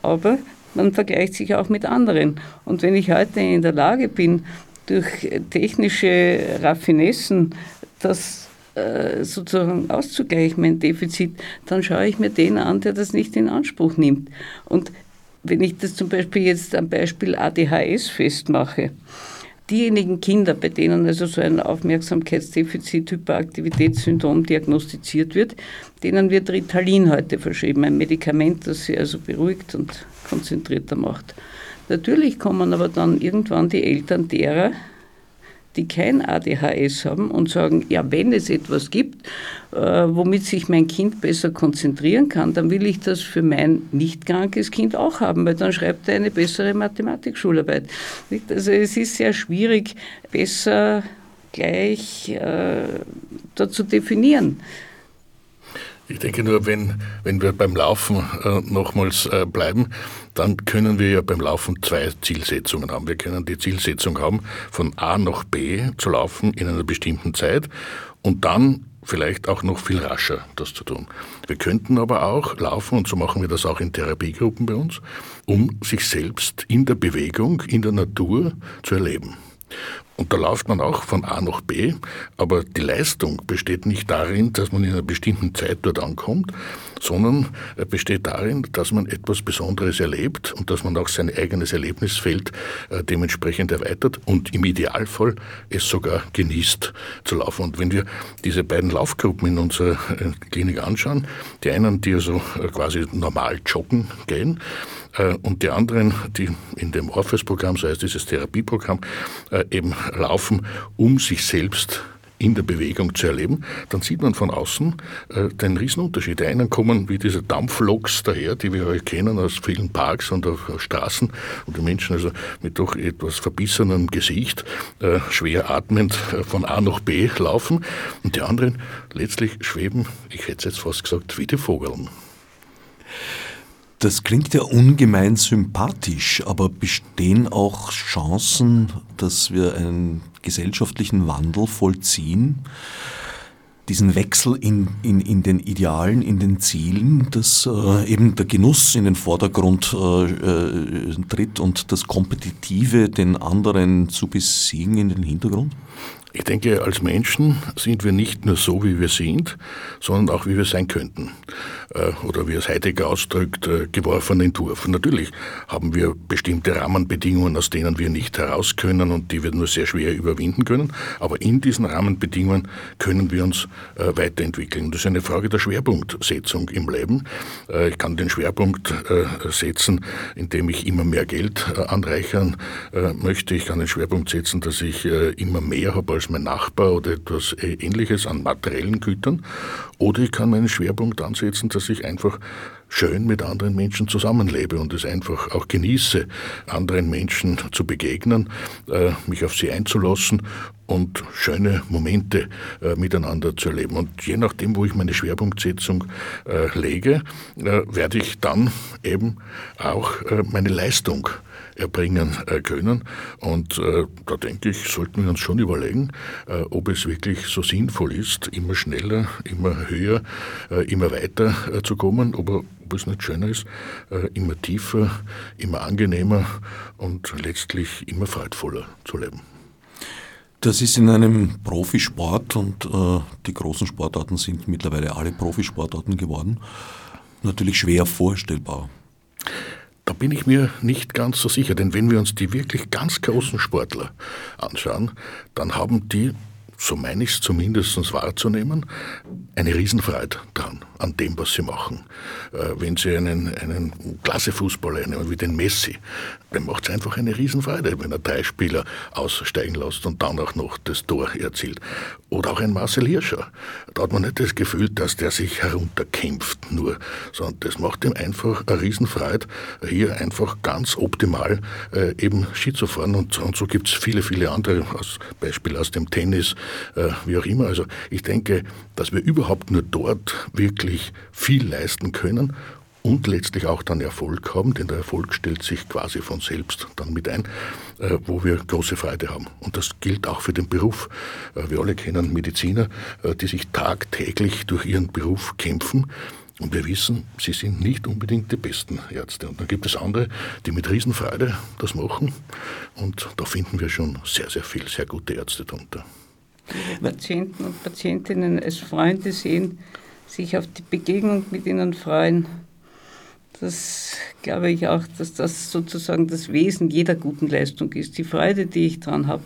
aber man vergleicht sich auch mit anderen. Und wenn ich heute in der Lage bin, durch technische Raffinessen das äh, sozusagen auszugleichen, mein Defizit, dann schaue ich mir den an, der das nicht in Anspruch nimmt. Und wenn ich das zum Beispiel jetzt am Beispiel ADHS festmache, diejenigen Kinder, bei denen also so ein Aufmerksamkeitsdefizit, Hyperaktivitätssyndrom diagnostiziert wird, denen wird Ritalin heute verschrieben, ein Medikament, das sie also beruhigt und konzentrierter macht. Natürlich kommen aber dann irgendwann die Eltern derer, die kein ADHS haben und sagen, ja, wenn es etwas gibt, äh, womit sich mein Kind besser konzentrieren kann, dann will ich das für mein nicht krankes Kind auch haben, weil dann schreibt er eine bessere Mathematikschularbeit. Also es ist sehr schwierig, besser gleich äh, da zu definieren. Ich denke nur, wenn, wenn wir beim Laufen äh, nochmals äh, bleiben, dann können wir ja beim Laufen zwei Zielsetzungen haben. Wir können die Zielsetzung haben, von A nach B zu laufen in einer bestimmten Zeit und dann vielleicht auch noch viel rascher das zu tun. Wir könnten aber auch laufen, und so machen wir das auch in Therapiegruppen bei uns, um sich selbst in der Bewegung, in der Natur zu erleben. Und da läuft man auch von A nach B, aber die Leistung besteht nicht darin, dass man in einer bestimmten Zeit dort ankommt, sondern besteht darin, dass man etwas Besonderes erlebt und dass man auch sein eigenes Erlebnisfeld äh, dementsprechend erweitert und im Idealfall es sogar genießt zu laufen. Und wenn wir diese beiden Laufgruppen in unserer äh, Klinik anschauen, die einen, die also äh, quasi normal joggen gehen, äh, und die anderen, die in dem Orpheus-Programm, so heißt dieses Therapieprogramm, äh, eben laufen, um sich selbst in der Bewegung zu erleben, dann sieht man von außen äh, den Riesenunterschied. Die einen kommen wie diese Dampfloks daher, die wir heute kennen aus vielen Parks und auf Straßen und die Menschen also mit doch etwas verbissenem Gesicht, äh, schwer atmend äh, von A nach B laufen und die anderen letztlich schweben, ich hätte es jetzt fast gesagt, wie die Vogeln. Das klingt ja ungemein sympathisch, aber bestehen auch Chancen, dass wir einen gesellschaftlichen Wandel vollziehen? Diesen Wechsel in, in, in den Idealen, in den Zielen, dass äh, eben der Genuss in den Vordergrund äh, äh, tritt und das Kompetitive, den anderen zu besiegen, in den Hintergrund? Ich denke, als Menschen sind wir nicht nur so, wie wir sind, sondern auch, wie wir sein könnten. Äh, oder wie es Heidegger ausdrückt, äh, geworfen Entwurf. Natürlich haben wir bestimmte Rahmenbedingungen, aus denen wir nicht heraus können und die wir nur sehr schwer überwinden können. Aber in diesen Rahmenbedingungen können wir uns äh, weiterentwickeln. Das ist eine Frage der Schwerpunktsetzung im Leben. Ich kann den Schwerpunkt setzen, indem ich immer mehr Geld anreichern möchte. Ich kann den Schwerpunkt setzen, dass ich immer mehr habe als als mein Nachbar oder etwas äh, ähnliches an materiellen Gütern. Oder ich kann meinen Schwerpunkt ansetzen, dass ich einfach schön mit anderen Menschen zusammenlebe und es einfach auch genieße, anderen Menschen zu begegnen, äh, mich auf sie einzulassen und schöne Momente äh, miteinander zu erleben. Und je nachdem, wo ich meine Schwerpunktsetzung lege, werde ich dann eben auch meine Leistung erbringen äh, können. Und äh, da denke ich, sollten wir uns schon überlegen, äh, ob es wirklich so sinnvoll ist, immer schneller, immer höher, immer weiter zu kommen, ob, es nicht schöner ist, immer tiefer, immer angenehmer und letztlich immer freudvoller zu leben. Das ist in einem Profisport und äh, die großen Sportarten sind mittlerweile alle Profisportarten geworden, natürlich schwer vorstellbar. Da bin ich mir nicht ganz so sicher, denn wenn wir uns die wirklich ganz großen Sportler anschauen, dann haben die so meine ich es zumindest wahrzunehmen, eine Riesenfreude dran, an dem, was sie machen. Äh, wenn sie einen, einen Klasse-Fußballer nehmen, wie den Messi, dann macht es einfach eine Riesenfreude, wenn er drei Spieler aussteigen lässt und dann auch noch das Tor erzielt. Oder auch ein Marcel Hirscher. Da hat man nicht das Gefühl, dass der sich herunterkämpft nur, sondern das macht ihm einfach eine Riesenfreude, hier einfach ganz optimal äh, eben Ski zu fahren. Und, und so gibt es viele, viele andere Beispiele aus dem Tennis, äh, wie auch immer. Also ich denke, dass wir überhaupt nur dort wirklich viel leisten können und letztlich auch dann Erfolg haben, denn der Erfolg stellt sich quasi von selbst dann mit ein, äh, wo wir große Freude haben. Und das gilt auch für den Beruf. Äh, wir alle kennen Mediziner, äh, die sich tagtäglich durch ihren Beruf kämpfen. Und wir wissen, sie sind nicht unbedingt die besten Ärzte. Und dann gibt es andere, die mit Riesenfreude das machen. Und da finden wir schon sehr, sehr viel, sehr gute Ärzte darunter. Patienten und Patientinnen als Freunde sehen, sich auf die Begegnung mit ihnen freuen das glaube ich auch, dass das sozusagen das Wesen jeder guten Leistung ist, die Freude, die ich dran habe.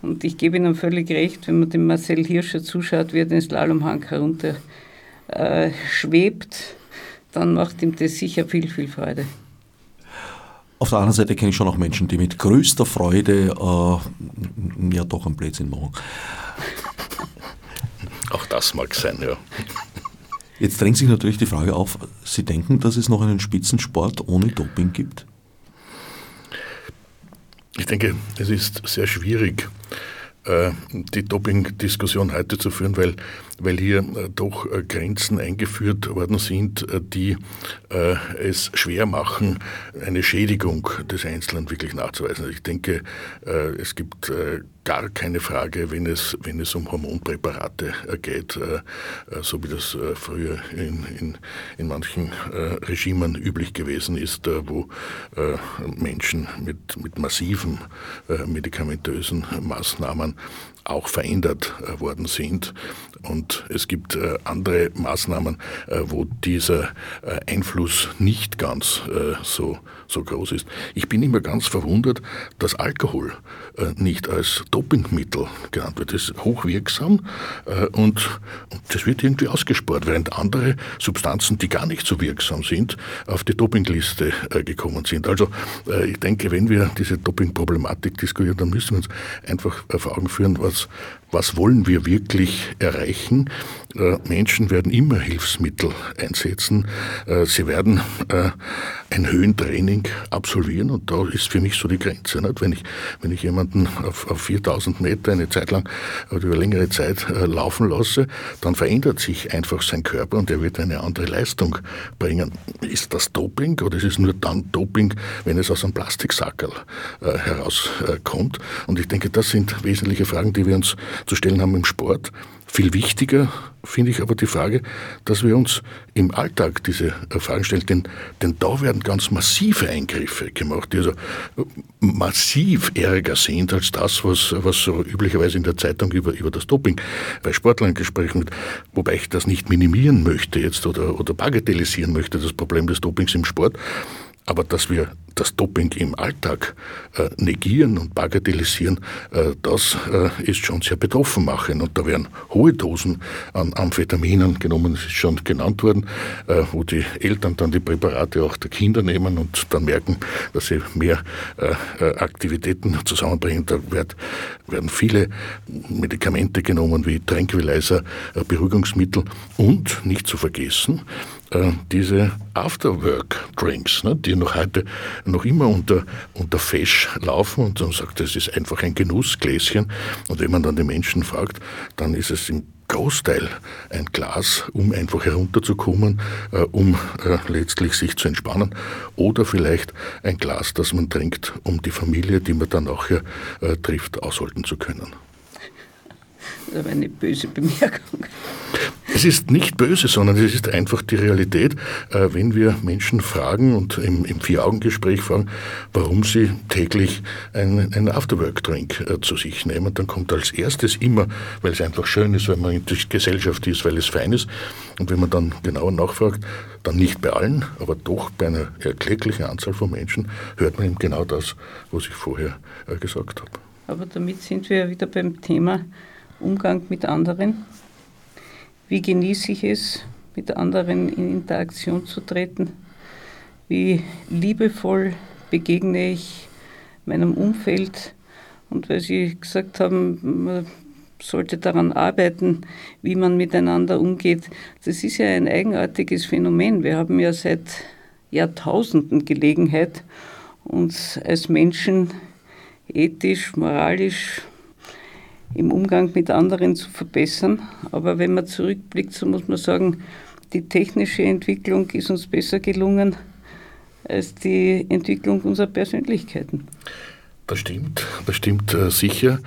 Und ich gebe Ihnen völlig recht, wenn man dem Marcel Hirscher zuschaut, wie er den Slalomhang herunter äh, schwebt, dann macht ihm das sicher viel, viel Freude. Auf der anderen Seite kenne ich schon auch Menschen, die mit größter Freude äh, ja doch einen Blödsinn machen. Auch das mag sein, ja. Jetzt drängt sich natürlich die Frage auf, Sie denken, dass es noch einen Spitzensport ohne Doping gibt? Ich denke, es ist sehr schwierig, äh, die Doping-Diskussion heute zu führen, weil, weil hier äh, doch äh, Grenzen eingeführt worden sind, die es schwer machen, eine Schädigung des Einzelnen wirklich nachzuweisen. Ich denke, es gibt gar keine Frage, wenn es, wenn es um Hormonpräparate geht, so wie das früher in, in, in manchen Regimen üblich gewesen ist, wo Menschen mit, mit massiven medikamentösen Maßnahmen auch verändert äh, worden sind. Und es gibt äh, andere Maßnahmen, äh, wo dieser Einfluss nicht ganz so, so groß ist. Ich bin immer ganz verwundert, dass Alkohol nicht als Dopingmittel genannt wird. Das ist hochwirksam und das wird irgendwie ausgespart, während andere Substanzen, die gar nicht so wirksam sind, auf die Dopingliste gekommen sind. Also ich denke, wenn wir diese Dopingproblematik diskutieren, dann müssen wir uns einfach vor Augen führen, was isso. Was, wollen wir wirklich erreichen. Äh, Menschen werden immer Hilfsmittel einsetzen. Äh, sie werden äh, ein Höhentraining absolvieren und da ist für mich so die Grenze. Wenn, ich, wenn ich jemanden auf, auf 4000 Meter eine Zeit lang oder über längere Zeit laufen lasse, dann verändert sich einfach sein Körper und er wird eine andere Leistung bringen. Ist das Doping oder ist es nur dann Doping, wenn es aus einem Plastiksackerl herauskommt? Und ich denke, das sind wesentliche Fragen, die wir uns zu stellen haben im Sport. Viel wichtiger finde ich aber die Frage, dass wir uns im Alltag diese Fragen stellen, denn, denn da werden ganz massive Eingriffe gemacht, die also massiv ärger sind als das, was, was so üblicherweise in der Zeitung über, über das Doping bei Sportlern gesprochen wird. Wobei ich das nicht minimieren möchte jetzt oder, oder bagatellisieren möchte, das Problem des Dopings im Sport. Aber dass wir das Doping im Alltag äh, negieren und bagatellisieren, äh, das äh, ist schon sehr betroffen machen. Und da werden hohe Dosen an Amphetaminen genommen, das ist schon genannt worden, äh, wo die Eltern dann die Präparate auch der Kinder nehmen und dann merken, dass sie mehr äh, äh, Aktivitäten zusammenbringen. Da wird, werden viele Medikamente genommen wie Tranquilizer, Beruhigungsmittel und nicht zu vergessen, äh, diese Afterwork-Drinks, ne, die noch heute noch immer unter, unter Fesch laufen und dann sagt, das ist einfach ein Genussgläschen. Und wenn man dann die Menschen fragt, dann ist es im Großteil ein Glas, um einfach herunterzukommen, äh, um äh, letztlich sich zu entspannen. Oder vielleicht ein Glas, das man trinkt, um die Familie, die man dann auch hier äh, trifft, aushalten zu können. Das ist aber eine böse Bemerkung. Es ist nicht böse, sondern es ist einfach die Realität, äh, wenn wir Menschen fragen und im, im Vier-Augen-Gespräch fragen, warum sie täglich einen, einen Afterwork-Drink äh, zu sich nehmen, dann kommt als erstes immer, weil es einfach schön ist, weil man in der Gesellschaft ist, weil es fein ist. Und wenn man dann genauer nachfragt, dann nicht bei allen, aber doch bei einer erklecklichen Anzahl von Menschen, hört man eben genau das, was ich vorher äh, gesagt habe. Aber damit sind wir wieder beim Thema Umgang mit anderen. Wie genieße ich es, mit anderen in Interaktion zu treten? Wie liebevoll begegne ich meinem Umfeld? Und weil Sie gesagt haben, man sollte daran arbeiten, wie man miteinander umgeht. Das ist ja ein eigenartiges Phänomen. Wir haben ja seit Jahrtausenden Gelegenheit, uns als Menschen ethisch, moralisch im Umgang mit anderen zu verbessern. Aber wenn man zurückblickt, so muss man sagen, die technische Entwicklung ist uns besser gelungen als die Entwicklung unserer Persönlichkeiten. Das stimmt, das stimmt äh, sicher.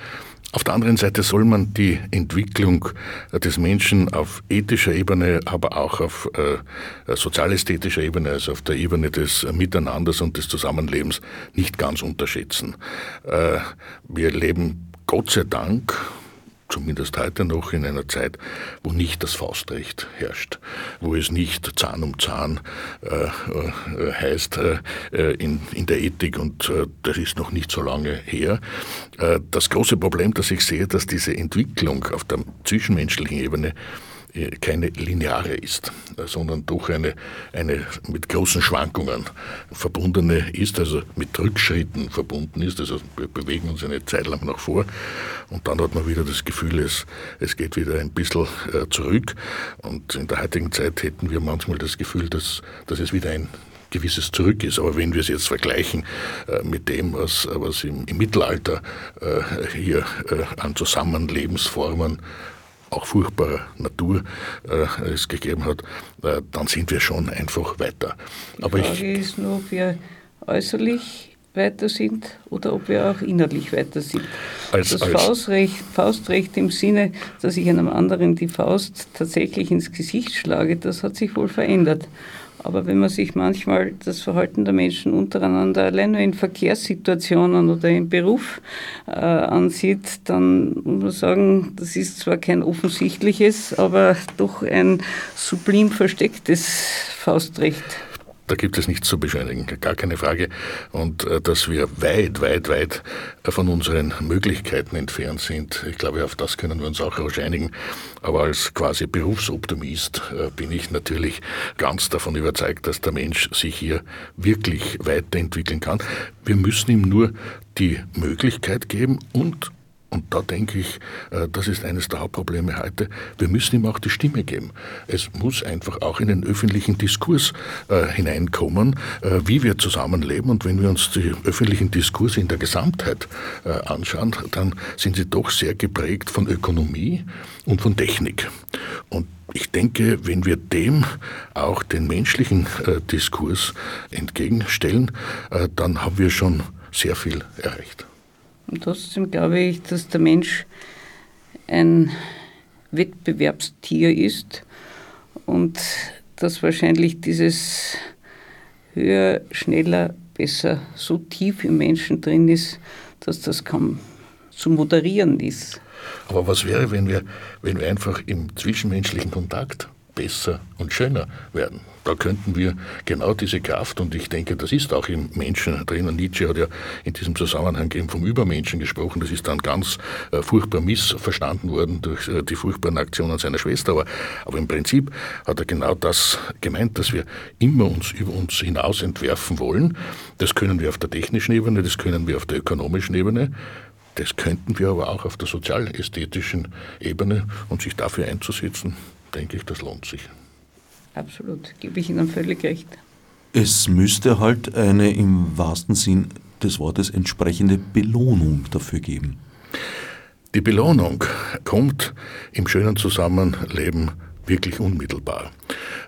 Auf der anderen Seite soll man die Entwicklung des Menschen auf ethischer Ebene, aber auch auf äh, sozialästhetischer Ebene, also auf der Ebene des Miteinanders und des Zusammenlebens, nicht ganz unterschätzen. Äh, wir leben Gott sei Dank zumindest heute noch in einer Zeit, wo nicht das Faustrecht herrscht, wo es nicht Zahn um Zahn äh, äh, heißt äh, in, in der Ethik und äh, das ist noch nicht so lange her. Äh, das große Problem, das ich sehe, dass diese Entwicklung auf der zwischenmenschlichen Ebene äh, keine lineare ist, äh, sondern doch eine, eine mit großen Schwankungen verbundene ist, also mit Rückschritten verbunden ist. Also wir bewegen uns eine Zeit lang nach vor und dann hat man wieder das Gefühl, es, es geht wieder ein bisschen äh, zurück. Und in der heutigen Zeit hätten wir manchmal das Gefühl, dass, dass es wieder ein gewisses Zurück ist. Aber wenn wir es jetzt vergleichen äh, mit dem, was, was im, im Mittelalter äh, hier äh, an Zusammenlebensformen auch furchtbarer Natur äh, es gegeben hat, äh, dann sind wir schon einfach weiter. Die Aber Frage ich, ist nur, ob wir äußerlich weiter sind oder ob wir auch innerlich weiter sind. Als, das als Faustrecht, Faustrecht im Sinne, dass ich einem anderen die Faust tatsächlich ins Gesicht schlage, das hat sich wohl verändert. Aber wenn man sich manchmal das Verhalten der Menschen untereinander allein nur in Verkehrssituationen oder im Beruf äh, ansieht, dann muss man sagen, das ist zwar kein offensichtliches, aber doch ein sublim verstecktes Faustrecht. Da gibt es nichts zu beschönigen, gar keine Frage. Und äh, dass wir weit, weit, weit von unseren Möglichkeiten entfernt sind, ich glaube, auf das können wir uns auch rasch einigen. Aber als quasi Berufsoptimist äh, bin ich natürlich ganz davon überzeugt, dass der Mensch sich hier wirklich weiterentwickeln kann. Wir müssen ihm nur die Möglichkeit geben und und da denke ich, äh, das ist eines der Hauptprobleme heute. Wir müssen ihm auch die Stimme geben. Es muss einfach auch in den öffentlichen Diskurs äh, hineinkommen, äh, wie wir zusammenleben. Und wenn wir uns die öffentlichen Diskurse in der Gesamtheit anschauen, dann sind sie doch sehr geprägt von Ökonomie und von Technik. Und ich denke, wenn wir dem auch den menschlichen Diskurs entgegenstellen, dann haben wir schon sehr viel erreicht. Und trotzdem glaube ich, dass der Mensch ein Wettbewerbstier ist und dass wahrscheinlich dieses höher, schneller, besser so tief im Menschen drin ist, dass das kaum zu moderieren ist. Aber was wäre, wenn wir, wenn wir einfach im zwischenmenschlichen Kontakt besser und schöner werden. Da könnten wir genau diese Kraft, und ich denke, das ist auch im Menschen drin. Und Nietzsche hat ja in diesem Zusammenhang eben vom Übermenschen gesprochen. Das ist dann ganz äh, furchtbar missverstanden worden durch äh, die furchtbaren Aktionen seiner Schwester. Aber, aber im Prinzip hat er genau das gemeint, dass wir immer uns über uns hinaus entwerfen wollen. Das können wir auf der technischen Ebene, das können wir auf der ökonomischen Ebene. Das könnten wir aber auch auf der sozialästhetischen Ebene und sich dafür einzusetzen, denke ich, das lohnt sich. Absolut, gebe ich Ihnen völlig recht. Es müsste halt eine im wahrsten Sinn des Wortes entsprechende Belohnung dafür geben. Die Belohnung kommt im schönen Zusammenleben wirklich unmittelbar.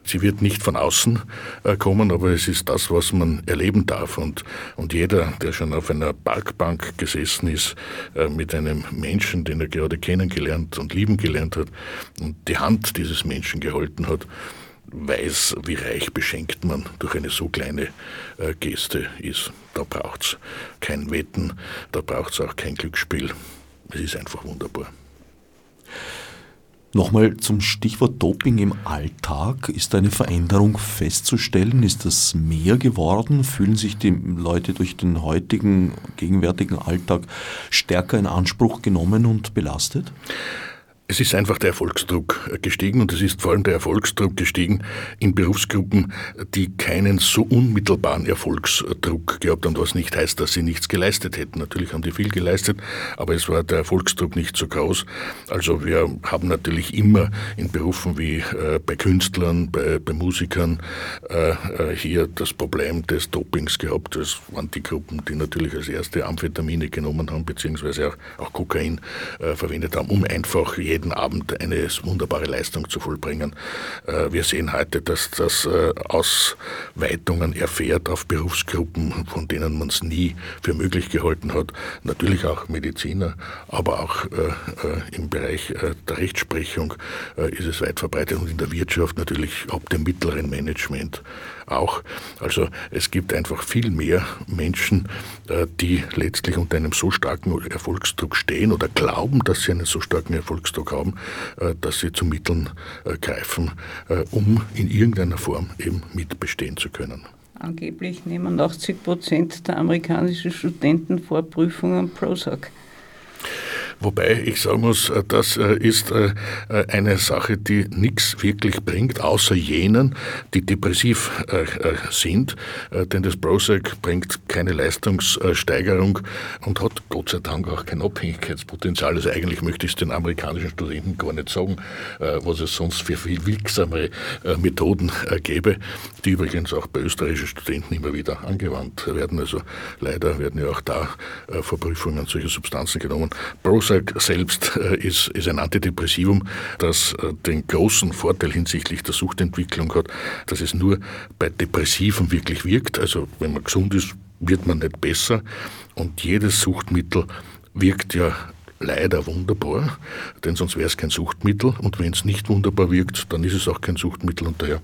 Sie wird nicht von außen äh, kommen, aber es ist das, was man erleben darf. Und, und jeder, der schon auf einer Parkbank gesessen ist, äh, mit einem Menschen, den er gerade kennengelernt und lieben gelernt hat, und die Hand dieses Menschen gehalten hat, weiß, wie reich beschenkt man durch eine so kleine äh, Geste ist. Da braucht es kein Wetten, da braucht es auch kein Glücksspiel. Es ist einfach wunderbar. Nochmal zum Stichwort Doping im Alltag. Ist eine Veränderung festzustellen? Ist das mehr geworden? Fühlen sich die Leute durch den heutigen, gegenwärtigen Alltag stärker in Anspruch genommen und belastet? Es ist einfach der Erfolgsdruck gestiegen und es ist vor allem der Erfolgsdruck gestiegen in Berufsgruppen, die keinen so unmittelbaren Erfolgsdruck gehabt haben, was nicht heißt, dass sie nichts geleistet hätten. Natürlich haben die viel geleistet, aber es war der Erfolgsdruck nicht so groß. Also wir haben natürlich immer in Berufen wie äh, bei Künstlern, bei, bei Musikern äh, äh, hier das Problem des Dopings gehabt. Das waren die Gruppen, die natürlich als erste Amphetamine genommen haben, beziehungsweise auch, auch Kokain äh, verwendet haben, um einfach jeden Abend eine wunderbare Leistung zu vollbringen. Äh, wir sehen heute, dass das äh, Ausweitungen erfährt auf Berufsgruppen, von denen man es nie für möglich gehalten hat. Natürlich auch Mediziner, aber auch äh, im Bereich der Rechtsprechung ist es weit verbreitet und in der Wirtschaft natürlich ab dem mittleren Management auch. Also es gibt einfach viel mehr Menschen, die letztlich unter einem so starken Erfolgsdruck stehen oder glauben, dass sie einen so starken Erfolgsdruck haben, äh, dass sie zu Mitteln äh, greifen, um in irgendeiner Form eben mitbestehen zu können. Angeblich nehmen 80 Prozent der amerikanischen Studenten vor Prüfungen Prozac. Wobei ich sagen muss, äh, das äh, ist äh, eine Sache, die nichts wirklich bringt, außer jenen, die depressiv sind. Denn das Prozac bringt keine Leistungssteigerung und hat Gott sei Dank auch kein Abhängigkeitspotenzial. Also eigentlich möchte ich es den amerikanischen Studenten gar nicht sagen, was es sonst für viel wirksamere Methoden gäbe, die übrigens auch bei österreichischen Studenten immer wieder angewandt werden. Also leider werden ja auch da vor Prüfungen solche Substanzen genommen. Prozac Prozac selbst äh, ist, ist ein Antidepressivum, das äh, den großen Vorteil hinsichtlich der Suchtentwicklung hat, dass es nur bei Depressiven wirklich wirkt. Also wenn man gesund ist, wird man nicht besser. Und jedes Suchtmittel wirkt ja leider wunderbar, denn sonst wäre es kein Suchtmittel. Und wenn es nicht wunderbar wirkt, dann ist es auch kein Suchtmittel. Und daher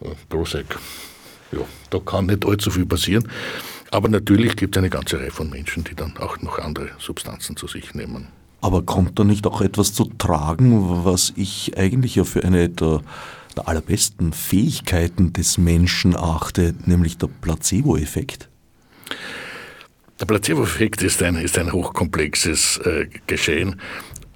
äh, Prozac. Ja, da kann nicht allzu viel passieren. Aber natürlich gibt es eine ganze Reihe von Menschen, die dann auch noch andere Substanzen zu sich nehmen. Aber kommt da nicht auch etwas zu tragen, was ich eigentlich ja für eine der, der allerbesten Fähigkeiten des Menschen achte, nämlich der Placebo-Effekt? Der Placebo-Effekt ist ein, ist ein hochkomplexes äh, Geschehen.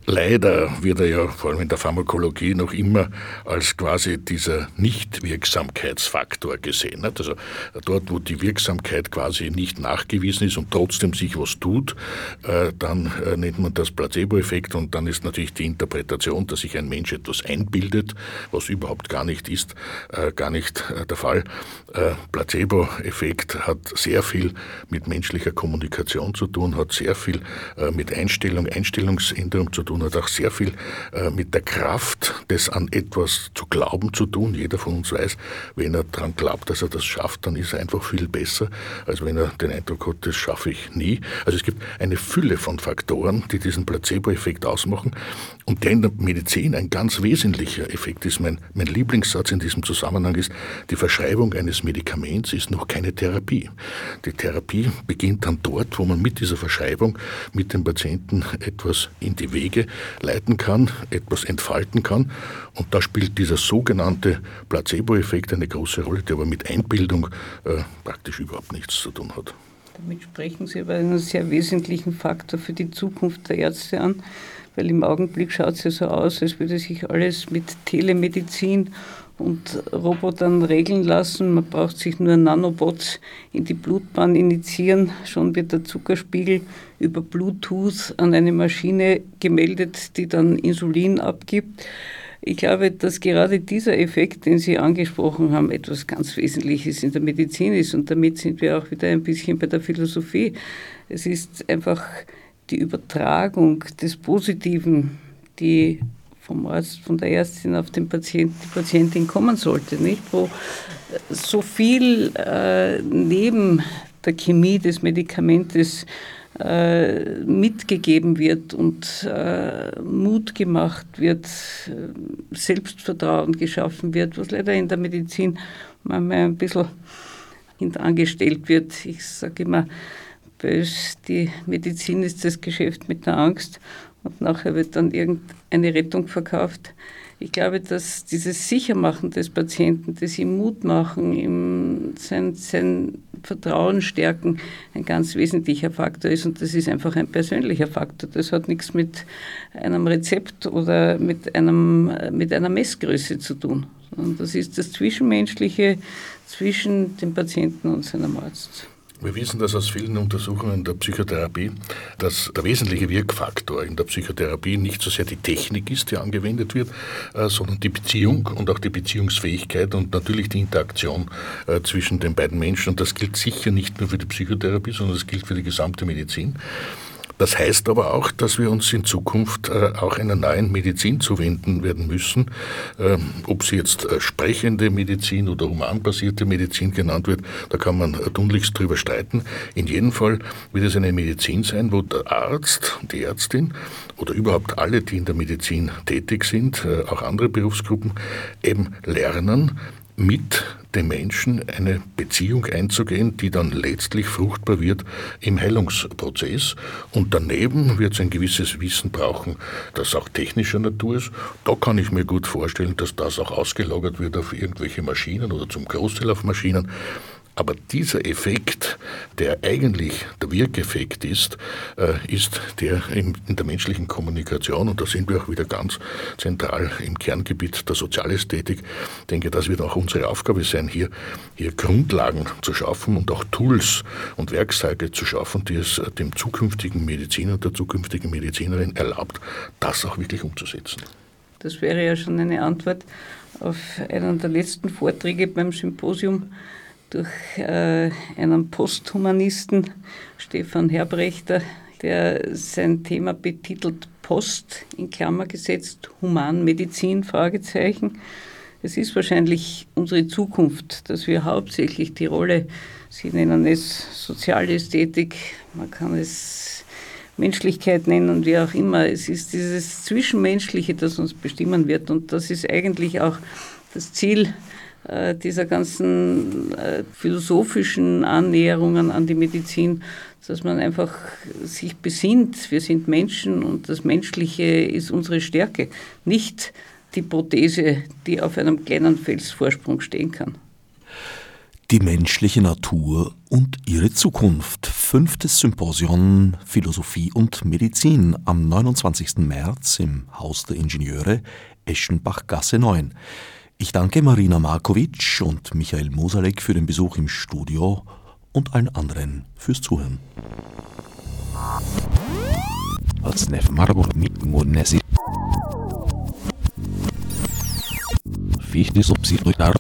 Leider wird er ja vor allem in der Pharmakologie noch immer als quasi dieser Nichtwirksamkeitsfaktor gesehen. Also dort, wo die Wirksamkeit quasi nicht nachgewiesen ist und trotzdem sich was tut, äh, dann äh, nennt man das Placebo-Effekt und dann ist natürlich die Interpretation, dass sich ein Mensch etwas einbildet, was überhaupt gar nicht ist, äh, gar nicht der Fall. Placebo-Effekt hat sehr viel mit menschlicher Kommunikation zu tun, hat sehr viel mit Einstellung, Einstellungsänderung zu tun tun, hat auch sehr viel äh, mit der Kraft des an etwas zu glauben zu tun. Jeder von uns weiß, wenn er daran glaubt, dass er das schafft, dann ist er einfach viel besser, als wenn er den Eindruck hat, das schaffe ich nie. Also es gibt eine Fülle von Faktoren, die diesen Placebo-Effekt ausmachen und der in der Medizin ein ganz wesentlicher Effekt ist. Mein, mein Lieblingssatz in diesem Zusammenhang ist, die Verschreibung eines Medikaments ist noch keine Therapie. Die Therapie beginnt dann dort, wo man mit dieser Verschreibung mit dem Patienten etwas in die Wege leiten kann, etwas entfalten kann. Und da spielt dieser sogenannte Placebo-Effekt eine große Rolle, der aber mit Einbildung äh, praktisch überhaupt nichts zu tun hat. Damit sprechen Sie aber einen sehr wesentlichen Faktor für die Zukunft der Ärzte an, weil im Augenblick schaut es ja so aus, als würde sich alles mit Telemedizin und Robotern regeln lassen. Man braucht sich nur Nanobots in die Blutbahn initiieren. Schon wird der Zuckerspiegel über Bluetooth an eine Maschine gemeldet, die dann Insulin abgibt. Ich glaube, dass gerade dieser Effekt, den Sie angesprochen haben, etwas ganz Wesentliches in der Medizin ist. Und damit sind wir auch wieder ein bisschen bei der Philosophie. Es ist einfach die Übertragung des Positiven, die vom Arzt, von der Ärztin auf den Patienten, die Patientin kommen sollte, nicht? Wo so viel äh, neben der Chemie des Medikamentes äh, mitgegeben wird und äh, Mut gemacht wird, äh, Selbstvertrauen geschaffen wird, was leider in der Medizin manchmal ein bisschen hintangestellt wird. Ich sage immer, die Medizin ist das Geschäft mit der Angst und nachher wird dann irgendeine Rettung verkauft. Ich glaube, dass dieses Sichermachen des Patienten, das ihm Mut machen, ihm sein, sein Vertrauen stärken, ein ganz wesentlicher Faktor ist. Und das ist einfach ein persönlicher Faktor. Das hat nichts mit einem Rezept oder mit, einem, mit einer Messgröße zu tun. Und das ist das Zwischenmenschliche zwischen dem Patienten und seinem Arzt. Wir wissen das aus vielen Untersuchungen der Psychotherapie, dass der wesentliche Wirkfaktor in der Psychotherapie nicht so sehr die Technik ist, die angewendet wird, äh, sondern die Beziehung und auch die Beziehungsfähigkeit und natürlich die Interaktion äh, zwischen den beiden Menschen. Und das gilt sicher nicht nur für die Psychotherapie, sondern das gilt für die gesamte Medizin. Das heißt aber auch, dass wir uns in Zukunft äh, auch einer neuen Medizin zuwenden werden müssen. Ähm, ob sie jetzt äh, sprechende Medizin oder humanbasierte Medizin genannt wird, da kann man tunlichst drüber streiten. In jedem Fall wird es eine Medizin sein, wo der Arzt, die Ärztin oder überhaupt alle, die in der Medizin tätig sind, äh, auch andere Berufsgruppen, eben lernen, mit dem Menschen eine Beziehung einzugehen, die dann letztlich fruchtbar wird im Heilungsprozess. Und daneben wird es ein gewisses Wissen brauchen, das auch technischer Natur ist. Da kann ich mir gut vorstellen, dass das auch ausgelagert wird auf irgendwelche Maschinen oder zum Großteil auf Maschinen. Aber dieser Effekt, der eigentlich der Wirkeffekt ist, äh, ist der in, der menschlichen Kommunikation, und da sind wir auch wieder ganz zentral im Kerngebiet der Sozialästhetik. Ich denke, das wird auch unsere Aufgabe sein, hier, hier Grundlagen zu schaffen und auch Tools und Werkzeuge zu schaffen, die es dem zukünftigen Mediziner, der zukünftigen Medizinerin erlaubt, das auch wirklich umzusetzen. Das wäre ja schon eine Antwort auf einen der letzten Vorträge beim Symposium durch äh, einen Posthumanisten, Stefan Herbrechter, der sein Thema betitelt Post in Klammer gesetzt, Humanmedizin, Fragezeichen. Es ist wahrscheinlich unsere Zukunft, dass wir hauptsächlich die Rolle, Sie nennen es Sozialästhetik, man kann es Menschlichkeit nennen, wie auch immer. Es ist dieses Zwischenmenschliche, das uns bestimmen wird. Und das ist eigentlich auch das Ziel äh, dieser ganzen äh, philosophischen Annäherungen an die Medizin, dass man einfach sich besinnt, wir sind Menschen und das Menschliche ist unsere Stärke, nicht die Prothese, die auf einem kleinen Felsvorsprung stehen kann. Die menschliche Natur und ihre Zukunft. Fünftes Symposion Philosophie und Medizin am 29. März im Haus der Ingenieure Eschenbach-Gasse 9. Ich danke Marina Markovic und Michael Mosalek für den Besuch im Studio und allen anderen fürs Zuhören. Fichte subsidiar